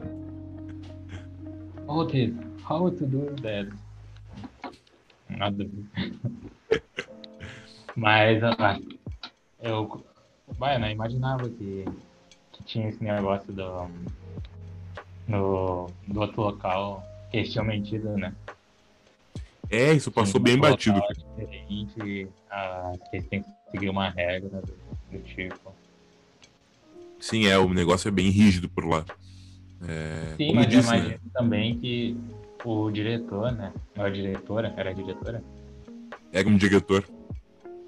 To, how to do that? Nada Mas ah, eu, vai, não imaginava que tinha esse negócio do, no, do outro local que eles tinham mentido, né? É, isso passou bem batido. Diferente, ah, que tem que seguir uma regra do, do, tipo. Sim, é, o negócio é bem rígido por lá. É, Sim, mas disse, imagino né? também que o diretor, né? Não a diretora, era a diretora? Era um diretor.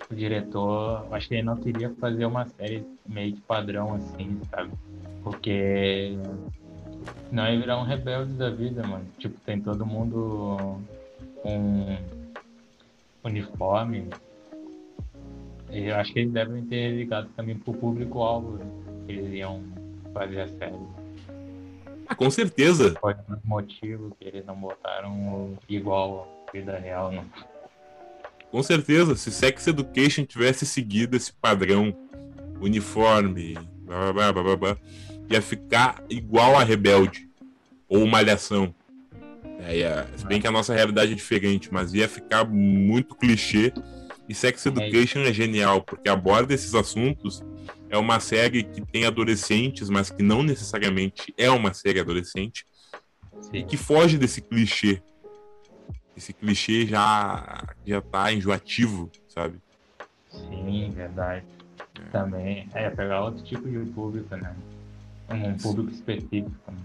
O diretor, acho que ele não queria fazer uma série meio de padrão assim, sabe? Porque não ia virar um rebelde da vida, mano. Tipo, tem todo mundo com uniforme. Eu acho que eles devem ter ligado também pro público-alvo que eles iam fazer a série. Ah, com certeza. Pode ser um motivo que eles não botaram igual a vida real, não. Com certeza, se Sex Education tivesse seguido esse padrão uniforme, blá, blá, blá, blá, blá, ia ficar igual a Rebelde ou Malhação. É, ia, se bem que a nossa realidade é diferente, mas ia ficar muito clichê. E Sex Education é genial, porque aborda esses assuntos. É uma série que tem adolescentes, mas que não necessariamente é uma série adolescente. Sim. E que foge desse clichê. Esse clichê já, já tá enjoativo, sabe? Sim, verdade. É. Também. É, pegar outro tipo de público, né? Um público específico. Né?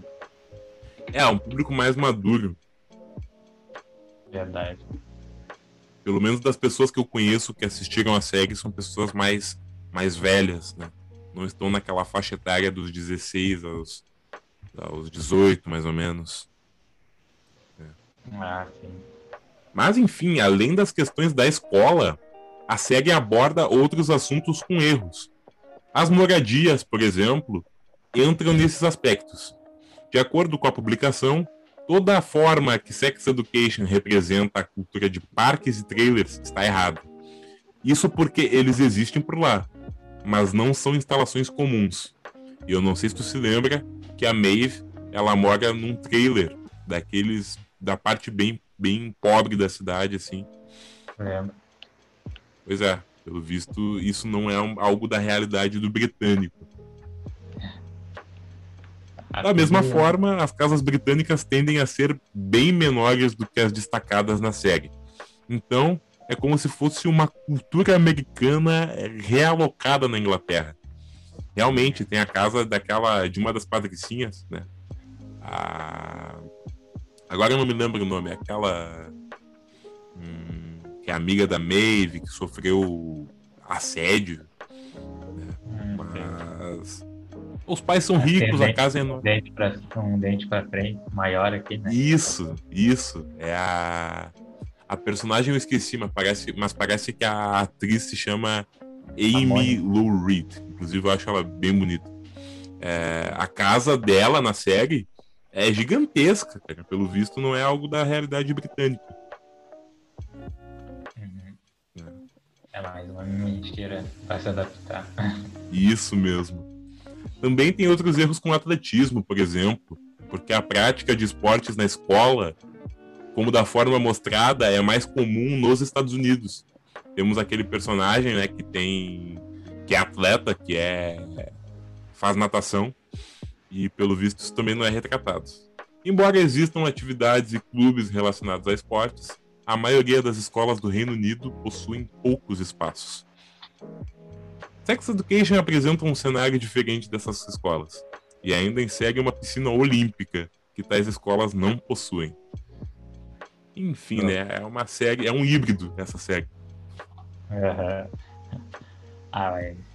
É, um público mais maduro. Verdade. Pelo menos das pessoas que eu conheço que assistiram a série são pessoas mais, mais velhas, né? Não estão naquela faixa etária dos 16 aos, aos 18, mais ou menos. É. Ah, sim. Mas, enfim, além das questões da escola, a série aborda outros assuntos com erros. As moradias, por exemplo, entram nesses aspectos. De acordo com a publicação, Toda a forma que Sex Education representa a cultura de parques e trailers está errada. Isso porque eles existem por lá, mas não são instalações comuns. E eu não sei se tu se lembra que a Maeve, ela mora num trailer daqueles da parte bem, bem pobre da cidade, assim. É. Pois é, pelo visto, isso não é um- algo da realidade do britânico. Da mesma forma, as casas britânicas tendem a ser bem menores do que as destacadas na série. Então, é como se fosse uma cultura americana realocada na Inglaterra. Realmente, tem a casa daquela de uma das patricinhas, né? A... Agora eu não me lembro o nome, é aquela hum, que é amiga da Maeve, que sofreu assédio, Hum, tem mas os pais são ricos, a casa é um enorme. dente pra, um dente pra frente, maior aqui, né? Isso, isso. É a. A personagem eu esqueci, mas parece, mas parece que a atriz se chama Amy. Lou Reed. Inclusive, eu acho ela bem bonita. É, a casa dela na série é gigantesca, cara. Pelo visto, não é algo da realidade britânica. Uhum. É mais uma mentira pra se adaptar. Isso mesmo. Também tem outros erros com atletismo, por exemplo, porque a prática de esportes na escola, como da forma mostrada, é mais comum nos Estados Unidos. Temos aquele personagem, né, que tem que é atleta, que é faz natação e pelo visto isso também não é retratado. Embora existam atividades e clubes relacionados a esportes, a maioria das escolas do Reino Unido possuem poucos espaços. Sex Education apresenta um cenário diferente dessas escolas e ainda segue uma piscina olímpica que tais escolas não possuem. Enfim, né? É uma série, é um híbrido essa série. Aham. Ah, mas.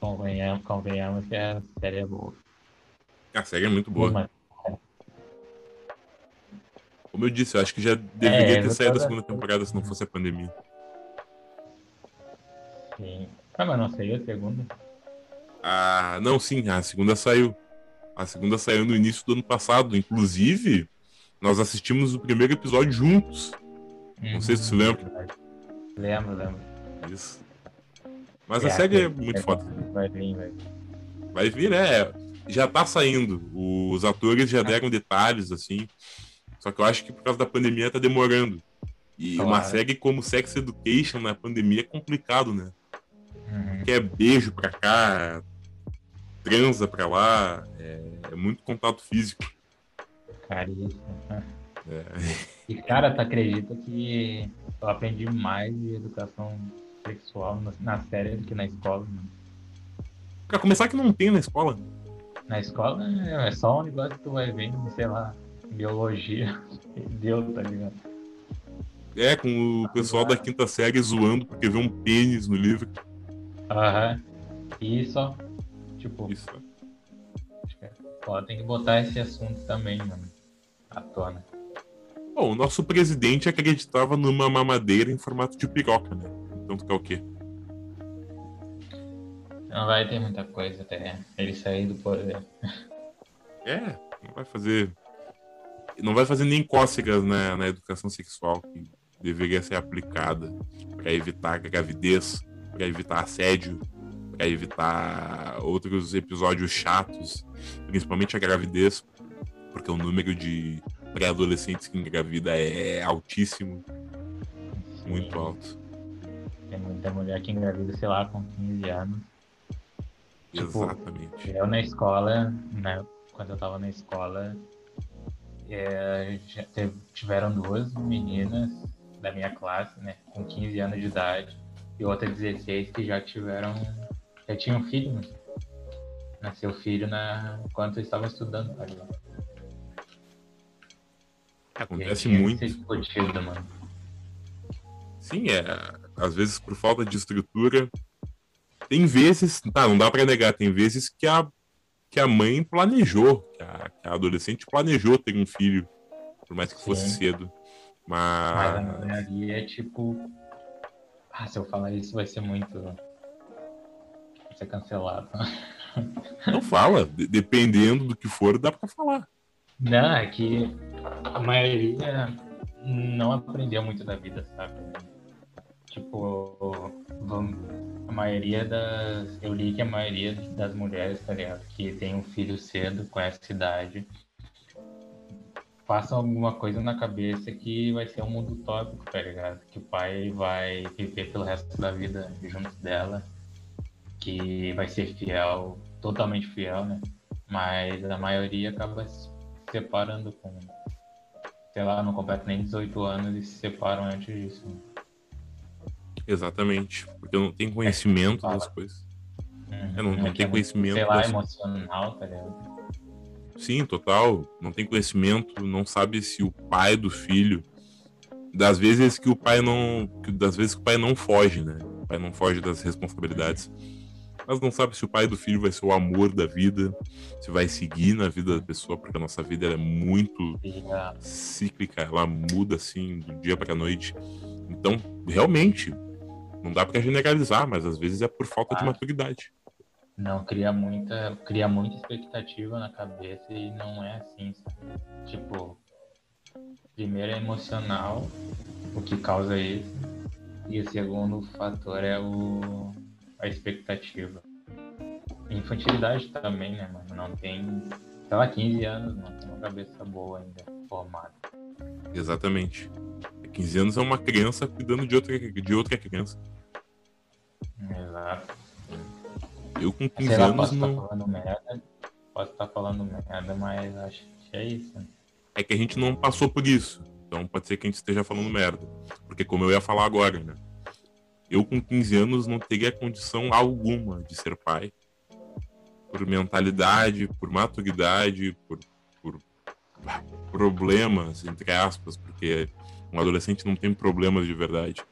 Convenhamos, convenhamos que a série é boa. A série é muito boa. Uma- Como eu disse, eu acho que já deveria É, ter saído a tava- segunda temporada se não fosse a pandemia. Sim. Ah, mas não saiu a segunda? Ah, não, sim, a segunda saiu. A segunda saiu no início do ano passado. Inclusive, nós assistimos o primeiro episódio juntos. Não sei se você lembra. Lembro, lembro. Isso. Mas a É, série é é, muito é, foda. Vai vir, vai vir. Vai vir, né? Já tá saindo. Os atores já deram detalhes, assim. Só que eu acho que por causa da pandemia tá demorando. E Claro. uma série como Sex Education na pandemia é complicado, né? Uhum. Que é beijo pra cá, transa pra lá, é, é muito contato físico. Caríssimo. É. E, cara, tu acredita que eu aprendi mais de educação sexual na- série do que na escola, mano? Pra começar que não tem na escola. Na escola é só um negócio que tu vai vendo, sei lá, biologia. Deu, tá ligado? É, com o pessoal da quinta série zoando porque vê um pênis no livro. Aham. E só, tipo, Isso. acho que a escola tem que botar esse assunto também, mano, à tona. Bom, o nosso presidente acreditava numa mamadeira em formato de piroca, né? Então tu quer o quê? Não vai ter muita coisa até ele sair do poder. É, não vai fazer. Não vai fazer nem cócegas na, na educação sexual que deveria ser aplicada para evitar gravidez, para evitar assédio, para evitar outros episódios chatos, principalmente a gravidez, porque o número de pré-adolescentes que engravida é altíssimo, muito alto. Tem muita mulher que engravida, sei lá, com 15 anos. Tipo, Exatamente. Eu na escola, né, quando eu tava na escola, é, teve- tiveram duas meninas da minha classe, né, com 15 anos de idade, e outra 16 que já tiveram, já tinham filho, né? Nasceu filho na, enquanto eu estava estudando, tá ligado? Acontece muito. ser discutido, mano. Sim, é. Às vezes por falta de estrutura. Tem vezes, tá, não dá pra negar, tem vezes que a, que a mãe planejou, que a, que a adolescente planejou ter um filho, por mais que fosse Sim. cedo. Mas Mas. maioria é tipo. Ah, se eu falar isso vai ser muito. Vai ser cancelado. Não fala. de- dependendo do que for, dá pra falar. Não, é que a maioria não aprendeu muito da vida, sabe? Tipo, a maioria das. Eu li que a maioria das mulheres, tá ligado? Que tem um filho cedo com essa idade, façam alguma coisa na cabeça que vai ser um mundo utópico, tá ligado? Que o pai vai viver pelo resto da vida junto dela, que vai ser fiel, totalmente fiel, né? Mas a maioria acaba se separando com, sei lá, não completa nem 18 anos e se separam antes disso. Exatamente, porque não tem conhecimento é das coisas. Uhum. É, não, não tem conhecimento. Sei lá, das... emocional, tá ligado? Sim, total. Não tem conhecimento, não sabe se o pai do filho. Das vezes que o pai não. Das vezes que o pai não foge, né? O pai não foge das responsabilidades. Mas não sabe se o pai do filho vai ser o amor da vida, se vai seguir na vida da pessoa, porque a nossa vida é muito cíclica, ela muda assim do dia para a noite. Então, realmente, não dá para generalizar, mas às vezes é por falta ah. de maturidade. Não, cria muita, cria muita expectativa na cabeça e não é assim? Tipo, primeiro é emocional, o que causa isso, e o segundo fator é o, a expectativa. Infantilidade também, né, mano? Não tem, sei lá, 15 anos, não tem uma cabeça boa ainda Exatamente. 15 anos é uma criança cuidando de outra, de outra criança. Exato. Eu com 15 lá, anos posso não. Estar falando merda, posso estar falando merda, mas acho que é isso. É que a gente não passou por isso. Então pode ser que a gente esteja falando merda. Porque como eu ia falar agora, né? Eu com 15 anos não teria condição alguma de ser pai. Por mentalidade, por maturidade, por problemas, entre aspas, porque um adolescente não tem problemas de verdade.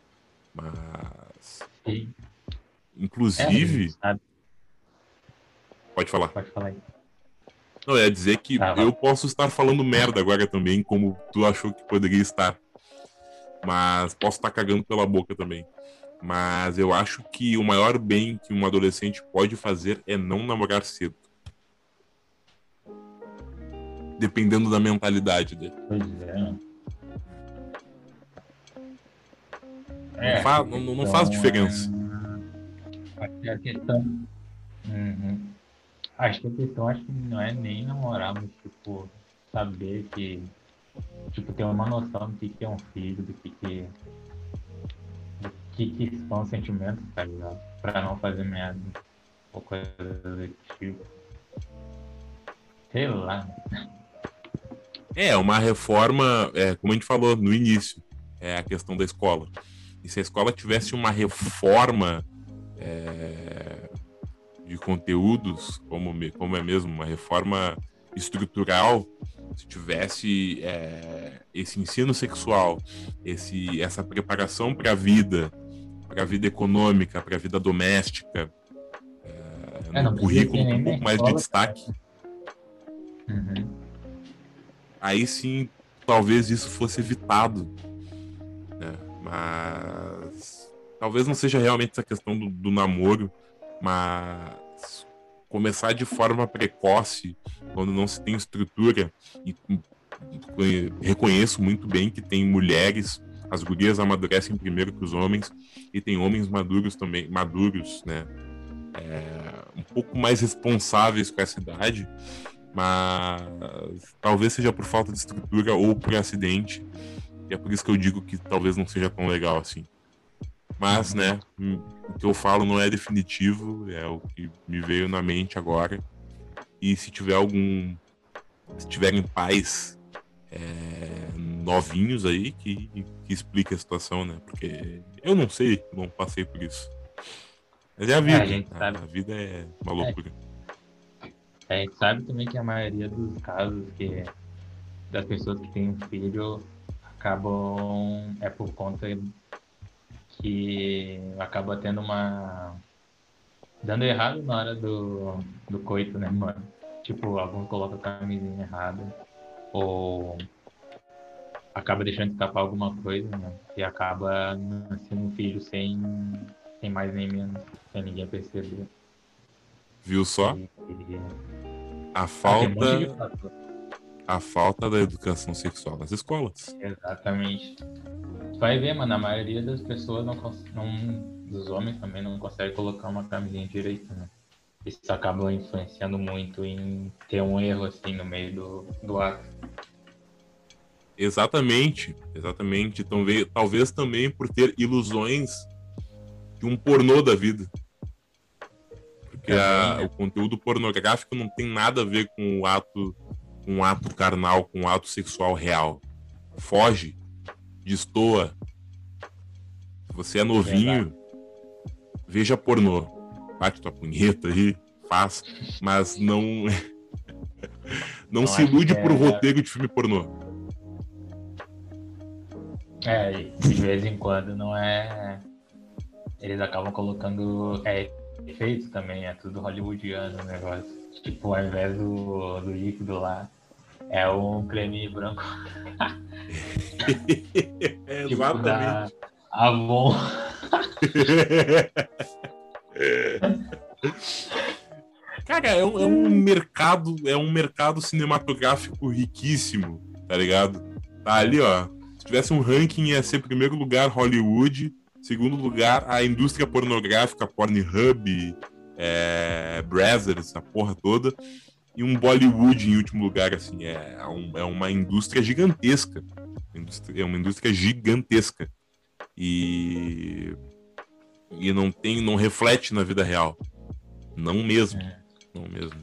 Mas. Sim. Inclusive. É, Pode falar. Pode falar aí. Não, é dizer que ah, eu posso estar falando merda agora também, como tu achou que poderia estar. Mas posso estar cagando pela boca também. Mas eu acho que o maior bem que um adolescente pode fazer é não namorar cedo. Dependendo da mentalidade dele. Pois é. É, não, faz, não, não faz diferença. É... A questão. Uhum. Acho que a questão acho que não é nem namorar, mas tipo, saber que. Tipo, ter uma noção do que, que é um filho, do que, que. do que, que são sentimentos, tá ligado? Pra não fazer merda. Ou coisa do tipo. Sei lá. É, uma reforma, é, como a gente falou no início, é a questão da escola. E se a escola tivesse uma reforma é, de conteúdos, como, como é mesmo, uma reforma estrutural, se tivesse é, esse ensino sexual, esse, essa preparação para a vida, para a vida econômica, para a vida doméstica, é, é, no currículo com um pouco mais de destaque. Uhum. Aí sim, talvez isso fosse evitado. Né? Mas talvez não seja realmente essa questão do, do namoro, mas começar de forma precoce, quando não se tem estrutura, e, reconheço muito bem que tem mulheres, as gurias amadurecem primeiro que os homens, e tem homens maduros também, maduros, né? É, um pouco mais responsáveis com essa idade, mas talvez seja por falta de estrutura ou por acidente, e é por isso que eu digo que talvez não seja tão legal assim. Mas, né, o que eu falo não é definitivo, é o que me veio na mente agora. E se tiver algum. Se tiverem pais é, novinhos aí, que, que explique a situação, né? Porque eu não sei, não passei por isso. Mas é a vida. É, a, a, a, vida é uma loucura. É. a gente sabe também que a maioria dos casos que das pessoas que têm um filho acabam é por conta que acaba tendo uma. dando errado na hora do, do coito, né, mano? Tipo, alguns colocam a camisinha errada, ou acaba deixando escapar alguma coisa, né? E acaba nascendo um filho sem, sem mais nem menos, sem ninguém perceber. Viu só? A falta. a falta da educação sexual nas escolas. Exatamente vai ver, mano, a maioria das pessoas não, não dos homens também não consegue colocar uma camisinha direita, né? Isso acaba influenciando muito em ter um erro assim no meio do, do ato. Exatamente, exatamente. Então, talvez também por ter ilusões de um pornô da vida. Porque a, o conteúdo pornográfico não tem nada a ver com o ato, com o ato carnal, com o ato sexual real. Foge, destoa. Se você é novinho, veja pornô. Bate tua punheta aí, faz, mas não. não, não se ilude por é... roteiro de filme pornô. É, de vez em quando não é. Eles acabam colocando é, efeitos também, é tudo hollywoodiano o negócio. Tipo, ao invés do, do líquido lá, é um creme branco. é, tipo exatamente. Avon. Cara, é um, é um mercado, é um mercado cinematográfico riquíssimo, tá ligado? Tá ali, ó tivesse um ranking, ia ser primeiro lugar Hollywood, segundo lugar a indústria pornográfica, Pornhub, é, Brazzers, essa porra toda, e um Bollywood em último lugar, assim, é, é, um, é uma indústria gigantesca, é uma indústria gigantesca e e não tem, não reflete na vida real, não mesmo, é. não mesmo.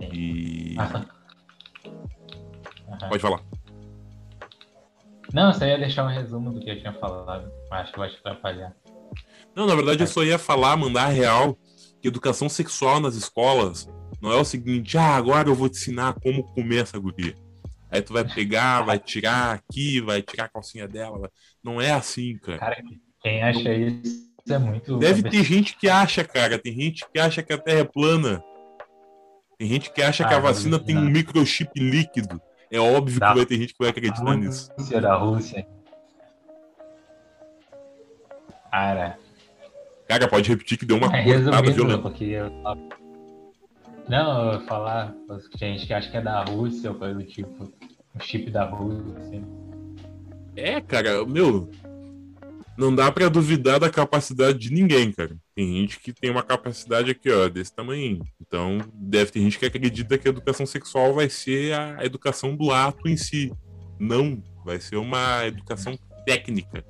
E pode falar. Não, você ia deixar um resumo do que eu tinha falado. Acho que vai te atrapalhar. Não, na verdade eu só ia falar, mandar real, que educação sexual nas escolas não é o seguinte, ah, agora eu vou te ensinar como comer essa guria. Aí tu vai pegar, vai tirar aqui, vai tirar a calcinha dela. Não é assim, cara. Cara, quem acha isso é muito. Deve ter gente que acha, cara. Tem gente que acha que a Terra é plana. Tem gente que acha ah, que a ah, vacina tem um microchip líquido. É óbvio da... que vai ter gente que vai acreditar da nisso. Rússia, da Rússia. Cara. Cara, pode repetir que deu uma é, cortada violenta. Porque eu... Não, eu falar, gente que acha que é da Rússia ou coisa do tipo. O chip da Rússia. É, cara, meu, não dá para duvidar da capacidade de ninguém, cara. Tem gente que tem uma capacidade aqui, ó, desse tamanho. Então, deve ter gente que acredita que a educação sexual vai ser a educação do ato em si. Não, vai ser uma educação técnica.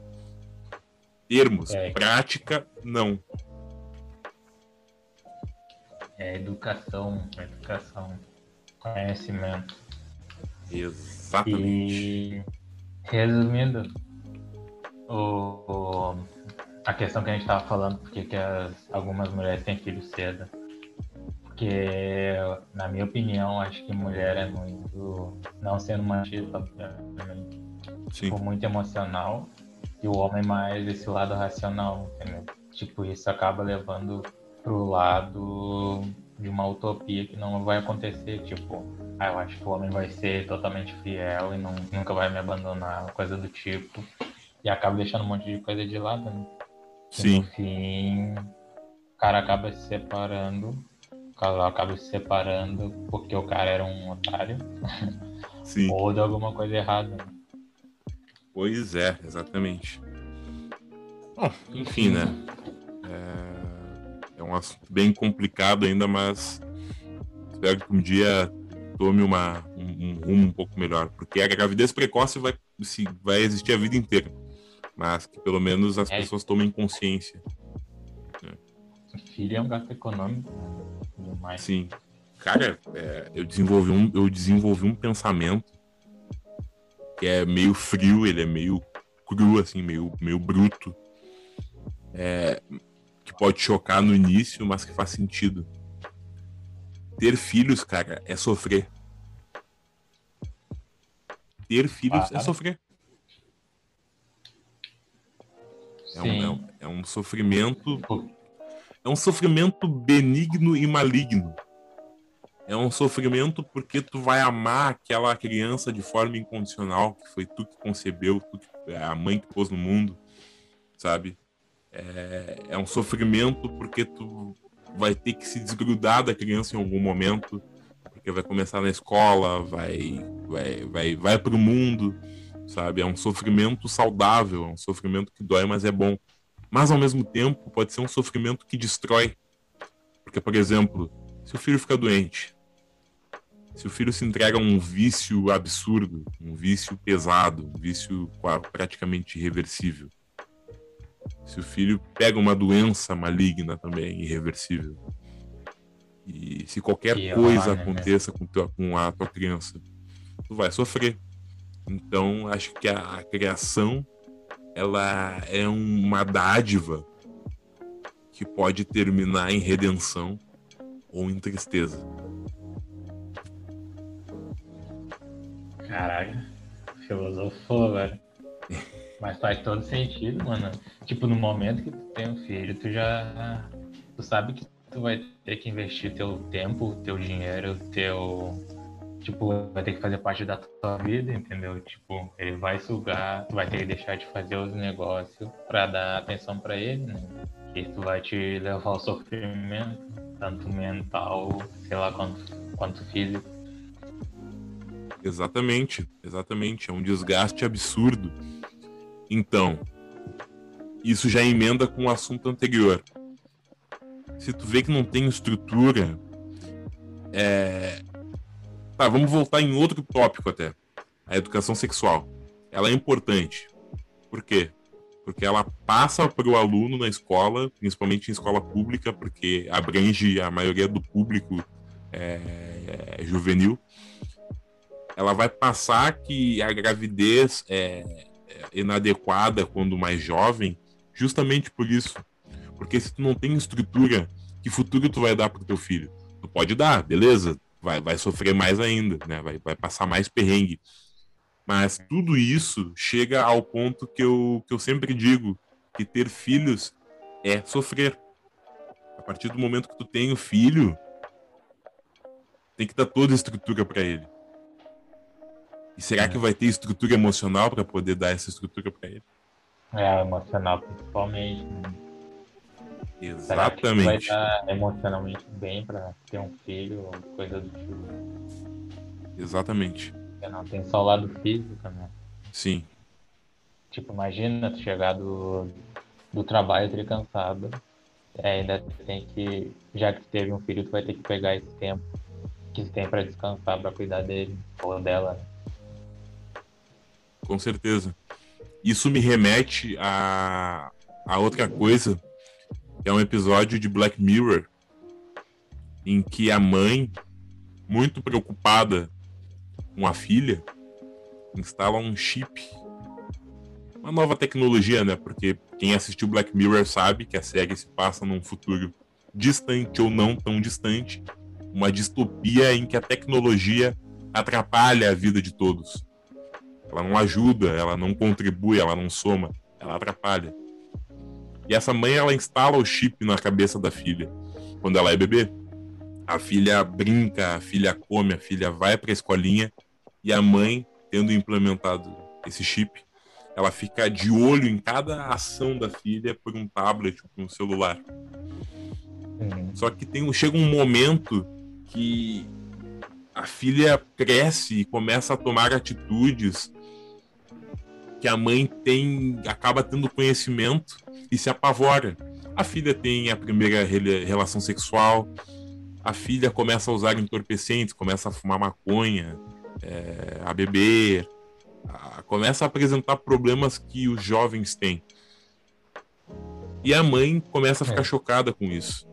Termos, é. prática, não. É educação, educação, conhecimento. Exatamente. E, resumindo, o, a questão que a gente estava falando, porque que as, algumas mulheres têm filhos cedo. Porque, na minha opinião, acho que mulher é muito. Não sendo machista, obviamente. Tipo, muito emocional. E o homem mais esse lado racional, entendeu? Tipo, isso acaba levando pro lado de uma utopia que não vai acontecer. Tipo, ah, eu acho que o homem vai ser totalmente fiel e não, nunca vai me abandonar, coisa do tipo. E acaba deixando um monte de coisa de lado, né? Sim. no fim, o cara acaba se separando. O casal acaba se separando porque o cara era um otário. Sim. Ou de alguma coisa errada. Né? Pois é, exatamente. Bom, enfim, né? É, é um assunto bem complicado ainda, mas espero que um dia tome uma, um, um rumo um pouco melhor. Porque a gravidez precoce vai, se, vai existir a vida inteira mas que pelo menos as é. pessoas tomem consciência. Né? Filho é um gasto econômico demais. Sim. Cara, é, eu, desenvolvi um, eu desenvolvi um pensamento é meio frio, ele é meio cru, assim, meio, meio bruto. É, que pode chocar no início, mas que faz sentido. Ter filhos, cara, é sofrer. Ter filhos ah, é sofrer. É um, é, um, é um sofrimento. É um sofrimento benigno e maligno. É um sofrimento porque tu vai amar aquela criança de forma incondicional, que foi tu que concebeu, tu que, é a mãe que pôs no mundo, sabe? É, é um sofrimento porque tu vai ter que se desgrudar da criança em algum momento, porque vai começar na escola, vai, vai, vai, vai pro mundo, sabe? É um sofrimento saudável, é um sofrimento que dói, mas é bom. Mas ao mesmo tempo pode ser um sofrimento que destrói. Porque, por exemplo, se o filho fica doente, Se o filho se entrega a um vício absurdo, um vício pesado, um vício praticamente irreversível. Se o filho pega uma doença maligna também, irreversível. E se qualquer que coisa né? aconteça com, tua, com a tua criança, tu vai sofrer. Então, acho que a, a criação ela é uma dádiva que pode terminar em redenção ou em tristeza. Caralho, filosofou, velho. Mas faz todo sentido, mano. Tipo, no momento que tu tem um filho, tu já. Tu sabe que tu vai ter que investir teu tempo, teu dinheiro, teu tipo, vai ter que fazer parte da tua vida, entendeu? Tipo, ele vai sugar, tu vai ter que deixar de fazer os negócios para dar atenção para ele, né? Isso vai te levar ao sofrimento, tanto mental, sei lá, quanto, quanto físico. Exatamente, exatamente. É um desgaste absurdo. Então, isso já emenda com o assunto anterior. Se tu vê que não tem estrutura, é, Tá, vamos voltar em outro tópico até. A educação sexual. Ela é importante. Por quê? Porque ela passa para o aluno na escola, principalmente em escola pública, porque abrange a maioria do público é, é, juvenil. Ela vai passar que a gravidez é, é inadequada quando mais jovem, justamente por isso. Porque se tu não tem estrutura, que futuro tu vai dar pro teu filho? Tu pode dar, beleza? vai, vai sofrer mais ainda, né? Vai, vai passar mais perrengue. Mas tudo isso chega ao ponto que eu, que eu sempre digo, que ter filhos é sofrer. A partir do momento que tu tem o filho, tem que dar toda a estrutura para ele. E será é. que vai ter estrutura emocional para poder dar essa estrutura para ele? É, emocional principalmente. Né? Exatamente. vai estar emocionalmente bem para ter um filho ou coisa do tipo. Exatamente. Porque não tem só o lado físico, né? Sim. Tipo, imagina tu chegar do, do trabalho ter cansado. É, ainda tem que, já que teve um filho, tu vai ter que pegar esse tempo que tem para descansar, para cuidar dele ou dela. Né? Com certeza. Isso me remete a, a outra coisa é um episódio de Black Mirror em que a mãe, muito preocupada com a filha, instala um chip. Uma nova tecnologia, né? Porque quem assistiu Black Mirror sabe que a série se passa num futuro distante ou não tão distante, uma distopia em que a tecnologia atrapalha a vida de todos. Ela não ajuda, ela não contribui, ela não soma, ela atrapalha. E essa mãe, ela instala o chip na cabeça da filha quando ela é bebê. A filha brinca, a filha come, a filha vai para a escolinha e a mãe, tendo implementado esse chip, ela fica de olho em cada ação da filha por um tablet, por um celular. Uhum. Só que tem, chega um momento que a filha cresce e começa a tomar atitudes que a mãe tem acaba tendo conhecimento e se apavora. A filha tem a primeira relação sexual, a filha começa a usar entorpecentes, começa a fumar maconha, é, a beber, a, começa a apresentar problemas que os jovens têm. E a mãe começa a ficar é. chocada com isso.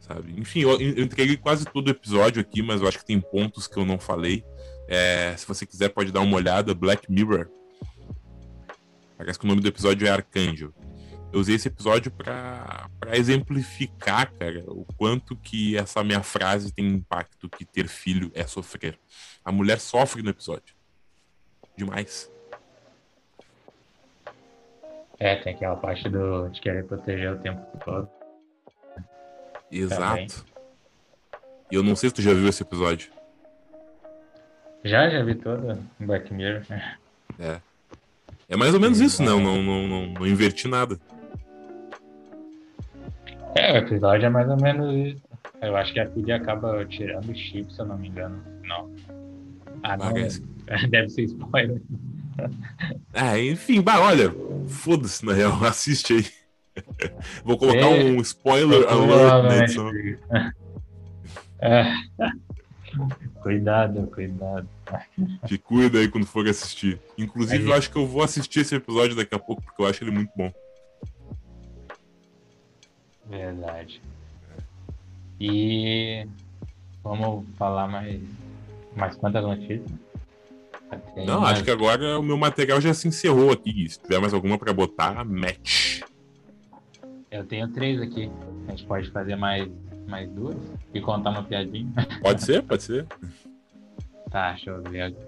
Sabe? Enfim, eu, eu entreguei quase todo o episódio aqui, mas eu acho que tem pontos que eu não falei. É, se você quiser, pode dar uma olhada. Black Mirror. Parece que o nome do episódio é Arcângel eu usei esse episódio para exemplificar, cara, o quanto que essa minha frase tem impacto que ter filho é sofrer. A mulher sofre no episódio. Demais. É, tem aquela parte do, de querer proteger o tempo todo. Exato. E eu não sei se tu já viu esse episódio. Já, já vi todo. Black Mirror. É. É mais ou menos isso, não, não, não, não, não inverti nada. É, o episódio é mais ou menos isso. Eu acho que a filha acaba tirando o chip, se eu não me engano. Não. Ah, não. Parece. Deve ser spoiler. É, enfim, bah, olha, foda-se na real, assiste aí. Vou colocar é, um spoiler alert na edição. É. Cuidado, cuidado. Te cuida aí quando for assistir. Inclusive, eu acho que eu vou assistir esse episódio daqui a pouco, porque eu acho ele muito bom. Verdade. E vamos falar mais, mais quantas notícias? Tem Não, mais... acho que agora o meu material já se encerrou aqui. Se tiver mais alguma para botar, match. Eu tenho três aqui. A gente pode fazer mais, mais duas e contar uma piadinha. Pode ser, pode ser. Tá, deixa eu ver aqui.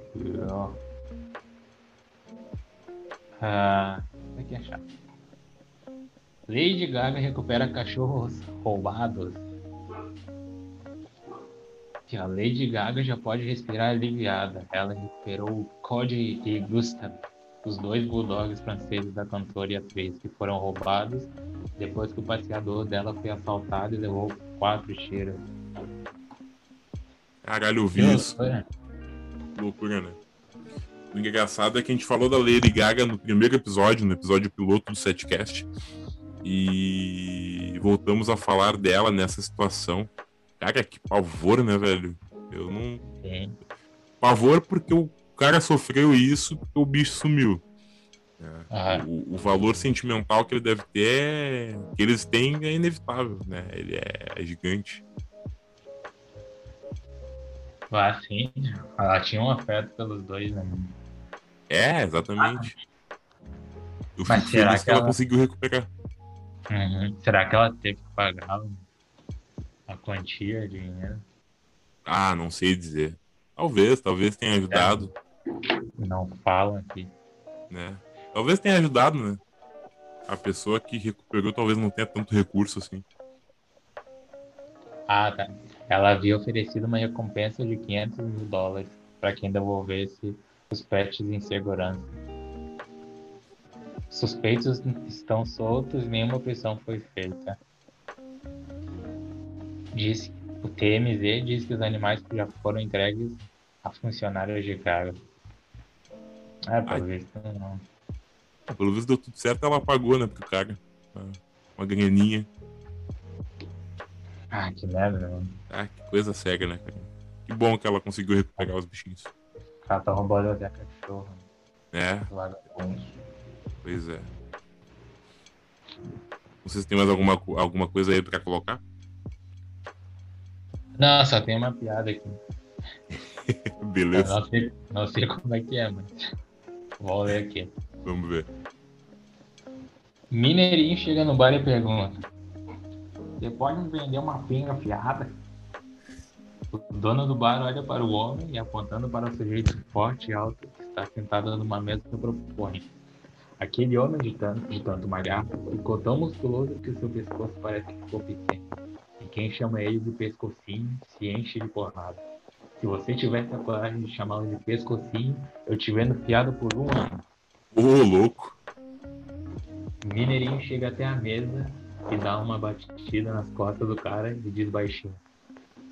Ah, aqui é chato. Lady Gaga recupera cachorros roubados. Que a Lady Gaga já pode respirar aliviada. Ela recuperou o Cody e Gustav, os dois bulldogs franceses da cantora e atriz que foram roubados depois que o passeador dela foi assaltado e levou quatro cheiras. Caralho, eu vi isso. Loucura. loucura, né? O engraçado é que a gente falou da Lady Gaga no primeiro episódio, no episódio piloto do setcast. E voltamos a falar dela nessa situação. Cara, que pavor, né, velho? Eu não. Sim. Pavor porque o cara sofreu isso porque o bicho sumiu. É. O, o, valor sentimental que ele deve ter, que eles têm, é inevitável, né? Ele é, é gigante. Ah, sim. Ela tinha um afeto pelos dois, né? É, exatamente. Ah. Eu será que, que ela... ela conseguiu recuperar. Uhum. Será que ela teve que pagar a quantia de dinheiro? Ah, não sei dizer. Talvez, talvez tenha ajudado. É. Não falam aqui. Né? Talvez tenha ajudado, né? A pessoa que recuperou talvez não tenha tanto recurso assim. Ah, tá. Ela havia oferecido uma recompensa de 500 mil dólares para quem devolvesse os pets em segurança. Suspeitos estão soltos e nenhuma prisão foi feita. Diz, o TMZ diz que os animais já foram entregues a funcionários de carga. É, pelo visto não. Pelo visto deu tudo certo, ela pagou, né, pro cara. Uma graninha. Ah, que merda, mano. Ah, que coisa cega, né, cara? Que bom que ela conseguiu recuperar os bichinhos. O cara tá roubando até cachorro. É. Pois é. Vocês têm mais alguma, alguma coisa aí pra colocar? Não, só tem uma piada aqui. Beleza. Não sei, não sei como é que é, mas. Vou ler aqui. Vamos ver. Mineirinho chega no bar e pergunta: Você pode me vender uma pinga fiada? O dono do bar olha para o homem e apontando para o sujeito forte e alto que está sentado numa mesa propõe. Aquele homem de tanto, de tanto malhar ficou tão musculoso que seu pescoço parece que ficou pequeno. E quem chama ele de pescocinho se enche de porrada. Se você tivesse a coragem de chamá-lo de pescocinho, eu te vendo fiado por um ano. Ô, louco. Mineirinho chega até a mesa e dá uma batida nas costas do cara e diz baixinho: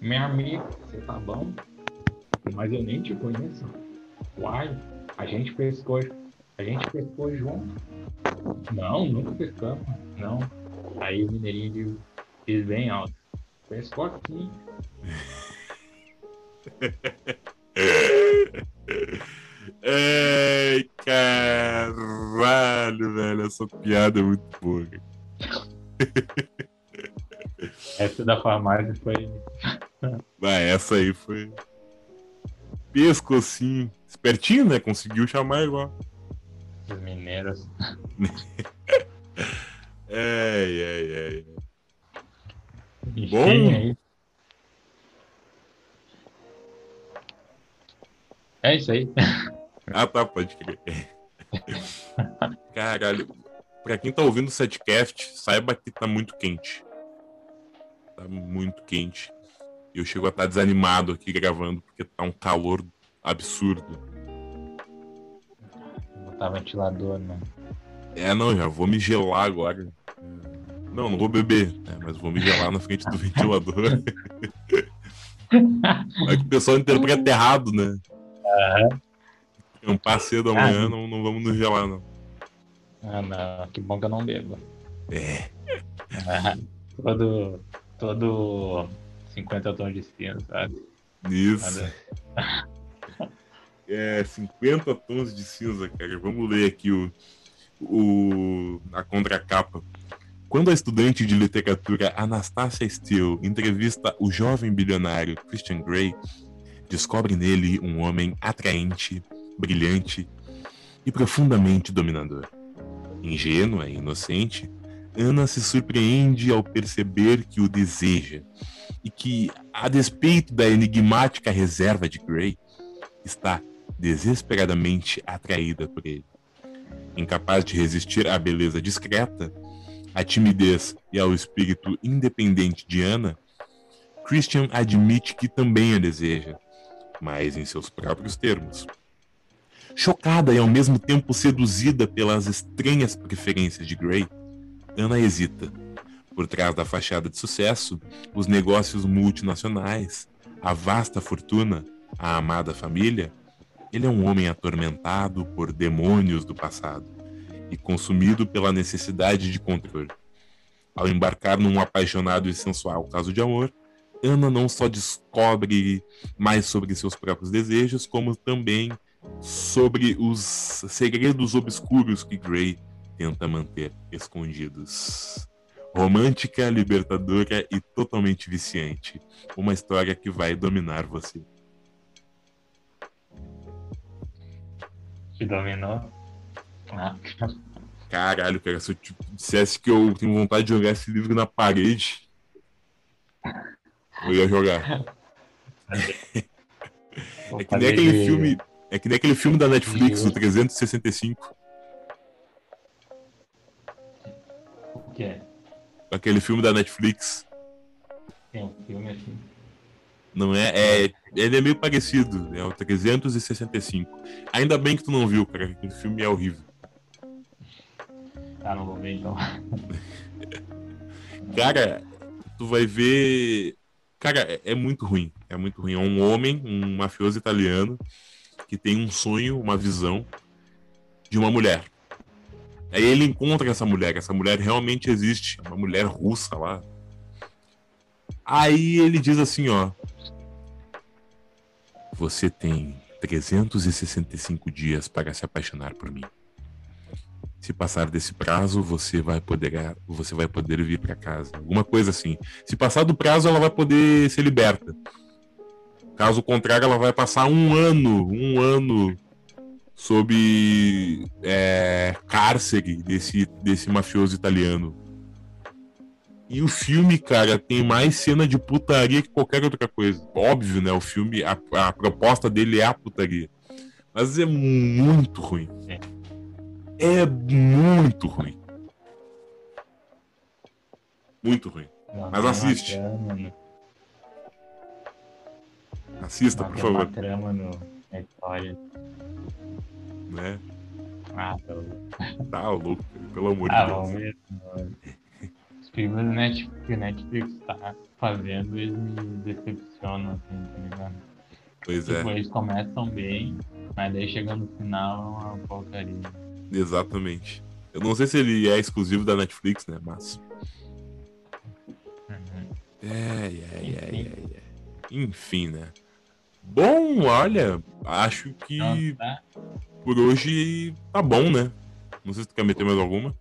Meu amigo, você tá bom? Mas eu nem te conheço. Uai, a gente pescou a gente pescou junto. Não, nunca pescamos. Não. Aí o mineirinho diz bem alto. Pescou aqui. Ai, caralho, velho. Essa piada é muito boa. Essa da farmácia foi. Vai, essa aí foi. Pescocinho. Espertinho, né? Conseguiu chamar igual. Os mineiros. ai, ai, ai. Bom. É isso aí. Ah, tá, pode crer. Caralho. Pra quem tá ouvindo o setcast, saiba que tá muito quente. Tá muito quente. Eu chego a estar tá desanimado aqui gravando, porque tá um calor absurdo. Vou botar ventilador, né? É, não, já vou me gelar agora. Não, não vou beber, né? mas vou me gelar na frente do ventilador. é que o pessoal interpreta errado, né? Uhum. Um passeio amanhã, ah, não, não vamos nos gelar, não. Ah, não. Que bom que eu não bebo. É. Ah, todo, todo 50 tons de cinza, sabe? Isso. É, 50 tons de cinza, cara. Vamos ler aqui o, o, a contracapa. Quando a estudante de literatura Anastasia Steele entrevista o jovem bilionário Christian Grey, descobre nele um homem atraente, brilhante e profundamente dominador. Ingênua e inocente, Ana se surpreende ao perceber que o deseja e que, a despeito da enigmática reserva de Grey, está desesperadamente atraída por ele. Incapaz de resistir à beleza discreta, à timidez e ao espírito independente de Ana, Christian admite que também a deseja, mas em seus próprios termos. Chocada e ao mesmo tempo seduzida pelas estranhas preferências de Grey, Ana hesita. Por trás da fachada de sucesso, os negócios multinacionais, a vasta fortuna, a amada família, ele é um homem atormentado por demônios do passado e consumido pela necessidade de controle. Ao embarcar num apaixonado e sensual caso de amor, Ana não só descobre mais sobre seus próprios desejos, como também sobre os segredos obscuros que Grey tenta manter escondidos. Romântica, libertadora e totalmente viciante. Uma história que vai dominar você. Te dominou? Ah. Caralho, cara, se eu te dissesse que eu tenho vontade de jogar esse livro na parede, eu ia jogar. é que nem aquele filme. É que nem aquele filme da Netflix, o 365. O que é? Aquele filme da Netflix. Tem um filme assim. Não é, é. Ele é meio parecido, é o 365. Ainda bem que tu não viu, cara, aquele filme é horrível. Tá, não vou ver então. cara, tu vai ver. Cara, é, é, muito ruim. É muito ruim. É um homem, um mafioso italiano, que tem um sonho, uma visão de uma mulher. Aí ele encontra essa mulher, essa mulher realmente existe, uma mulher russa lá. Aí ele diz assim, ó: Você tem 365 dias para se apaixonar por mim. Se passar desse prazo, você vai poder, você vai poder vir para casa. Alguma coisa assim. Se passar do prazo, ela vai poder ser liberta. Caso contrário, ela vai passar um ano, um ano sob é, cárcere desse, desse mafioso italiano. E o filme, cara, tem mais cena de putaria que qualquer outra coisa. Óbvio, né? O filme, a, a proposta dele é a putaria. Mas é muito ruim. É muito ruim. Muito ruim. Mas assiste. Assista, por favor. Trama no, na história né? Ah, tá louco. Tá louco, pelo amor ah, de Deus. Mesmo, Os filmes do Netflix, que Netflix tá fazendo, eles me decepcionam, assim, tá ligado? Pois tipo, é. Eles começam bem, mas daí chegando no final é uma porcaria. Exatamente. Eu não sei se ele é exclusivo da Netflix, né? Mas. Uhum. É, é, é, é, é. Enfim, né? Bom, olha, acho que. Não, tá? por hoje tá bom, né? Não sei se tu quer meter mais alguma.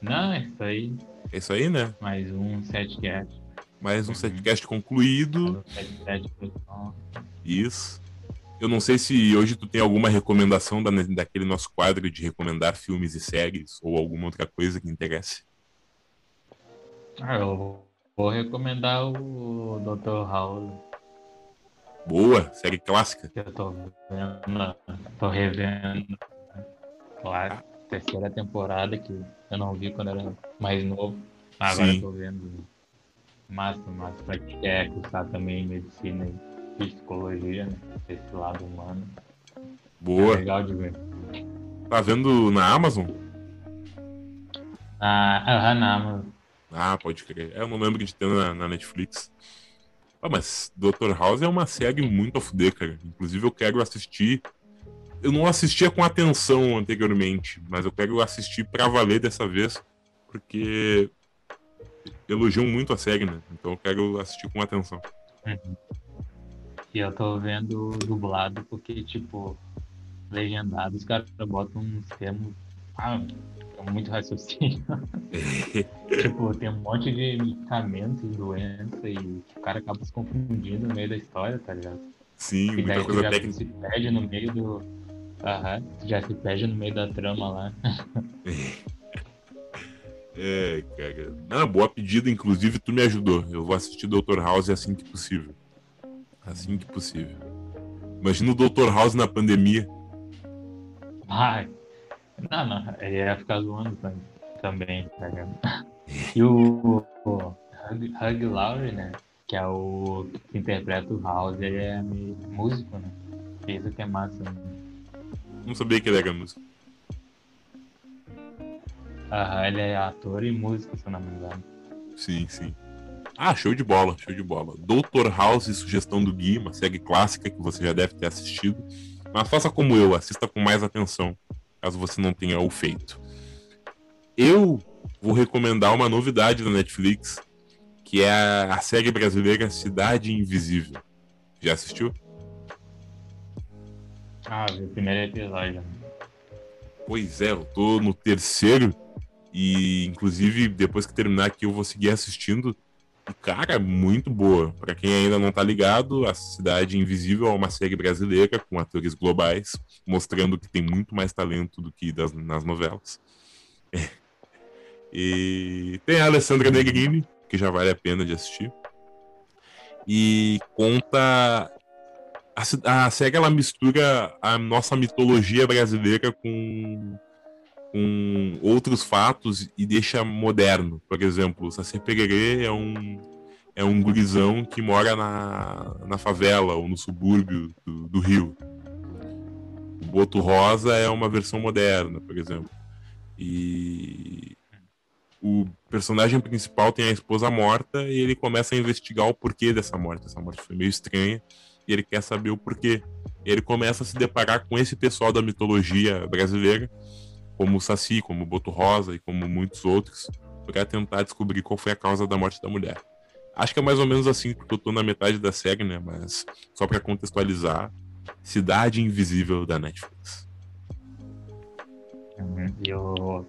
Não, é isso aí. É isso aí, né? Mais um setcast. Mais um uhum. setcast concluído. Isso. Eu não sei se hoje tu tem alguma recomendação da, daquele nosso quadro de recomendar filmes e séries ou alguma outra coisa que interesse. Ah, eu vou recomendar o Dr. House. Boa, série clássica. Eu tô vendo, tô revendo. Claro, terceira temporada que eu não vi quando era mais novo. Agora Sim. eu tô vendo. Massa, massa. Pra quem quer cursar também medicina e psicologia, né? Esse lado humano. Boa. É legal de ver. Tá vendo na Amazon? Ah, na Amazon. Ah, pode crer. Eu não lembro de ter na, na Netflix. Ah, mas Dr. House é uma série muito a fuder, cara. Inclusive eu quero assistir. Eu não assistia com atenção anteriormente, mas eu quero assistir pra valer dessa vez, porque elogiam muito a série, né? Então eu quero assistir com atenção. Uhum. E eu tô vendo dublado porque, tipo, legendado, os caras botam uns termos. Ah, muito raciocínio. tipo, tem um monte de medicamentos e doença e o cara acaba se confundindo no meio da história, tá ligado? Sim, E muita coisa já técnica. se perde no meio do. Aham, já se perde no meio da trama lá. É, cara. Ah, boa pedida, inclusive tu me ajudou. Eu vou assistir Dr. House assim que possível. Assim que possível. Imagina o Dr. House na pandemia. Ai. Não, não, ele ia ficar zoando tam- também, tá ligado? E o, o Hug, Hug Laurie, né? Que é o que interpreta o House, ele é meio músico, né? Isso que é massa. Né? Não sabia que ele era músico. Aham, ele é ator e músico, se eu não me engano. Sim, sim. Ah, show de bola, show de bola. Dr. House, sugestão do Gui, uma série clássica que você já deve ter assistido. Mas faça como eu, assista com mais atenção, caso você não tenha o feito. Eu vou recomendar uma novidade da Netflix, que é a, a série brasileira Cidade Invisível. Já assistiu? Ah, vi o primeiro episódio. né? Pois é, eu tô no terceiro e inclusive depois que terminar aqui eu vou seguir assistindo. Cara, muito boa. Pra quem ainda não tá ligado, a Cidade Invisível é uma série brasileira com atores globais, mostrando que tem muito mais talento do que das, nas novelas. E tem a Alessandra Negrini, que já vale a pena de assistir. E conta a, a série ela mistura a nossa mitologia brasileira com, com outros fatos e deixa moderno. Por exemplo, o Pererê é um, é um gurizão que mora na, na favela ou no subúrbio do, do Rio. O Boto Rosa é uma versão moderna, por exemplo. E o personagem principal tem a esposa morta e ele começa a investigar o porquê dessa morte. Essa morte foi meio estranha e ele quer saber o porquê. Ele começa a se deparar com esse pessoal da mitologia brasileira, como o Saci, como o Boto Rosa e como muitos outros, para tentar descobrir qual foi a causa da morte da mulher. Acho que é mais ou menos assim, porque eu tô na metade da série, né? Mas só para contextualizar, Cidade Invisível da Netflix. Uhum. E o,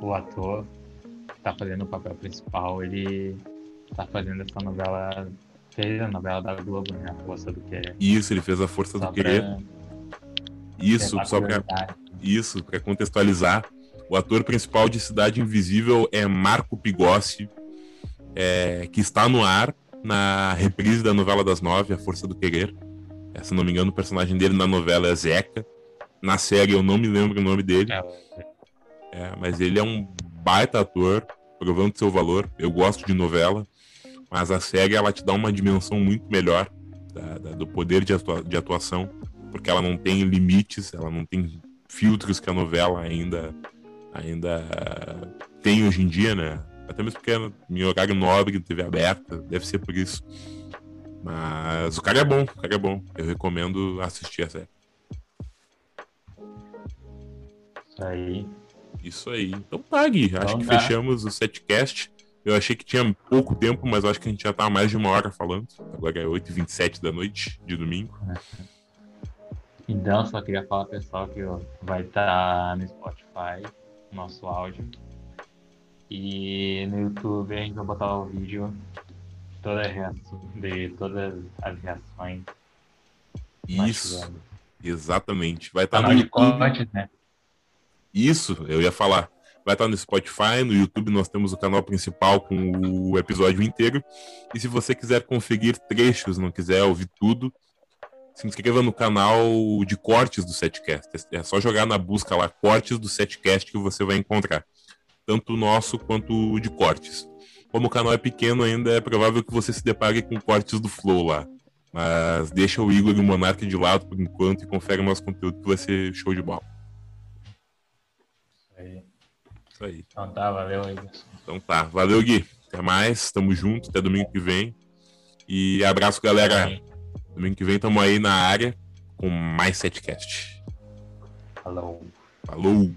o ator que tá fazendo o papel principal, ele tá fazendo essa novela, fez a novela da Globo, né? A Força do Querer. Isso, ele fez a força Só do querer. Isso, só pra, isso, para contextualizar. O ator principal de Cidade Invisível é Marco Pigossi, é, que está no ar na reprise da novela das nove, A Força do Querer. É, se não me engano, o personagem dele na novela é Zeca. Na série eu não me lembro o nome dele, É, é, mas ele é um baita ator, provando seu valor. Eu gosto de novela, mas a série ela te dá uma dimensão muito melhor da- da- do poder de, atua- de atuação, porque ela não tem limites, ela não tem filtros que a novela ainda ainda tem hoje em dia, né? Até mesmo porque é em horário nobre, TV aberta, deve ser por isso. Mas o cara é bom, o cara é bom. Eu recomendo assistir a série. isso aí. Isso aí. Então tá, Gui. Acho Então que tá. fechamos o setcast. Eu achei que tinha pouco tempo, mas acho que a gente já tá mais de uma hora falando. Agora é 8h27 da noite de domingo. Então, só queria falar pessoal que vai estar no Spotify, nosso áudio. E no YouTube a gente vai botar o vídeo de, toda reação, de todas as reações. Isso, exatamente. Vai estar no Canal de YouTube. corte, né? Isso, eu ia falar. Vai estar no Spotify, no YouTube nós temos o canal principal com o episódio inteiro. E se você quiser conferir trechos, não quiser ouvir tudo, se inscreva no canal de cortes do Setcast. É só jogar na busca lá, cortes do Setcast, que você vai encontrar. Tanto o nosso quanto o de cortes. Como o canal é pequeno ainda, é provável que você se depare com cortes do Flow lá. Mas deixa o Igor e o Monark de lado por enquanto e confere o nosso conteúdo que vai ser show de bola. Isso aí. Isso aí. Então tá, valeu aí. Então tá. Valeu, Gui. Até mais. Tamo junto. Até domingo que vem. E abraço, galera. Domingo que vem tamo aí na área com mais setcast. Falou. Falou!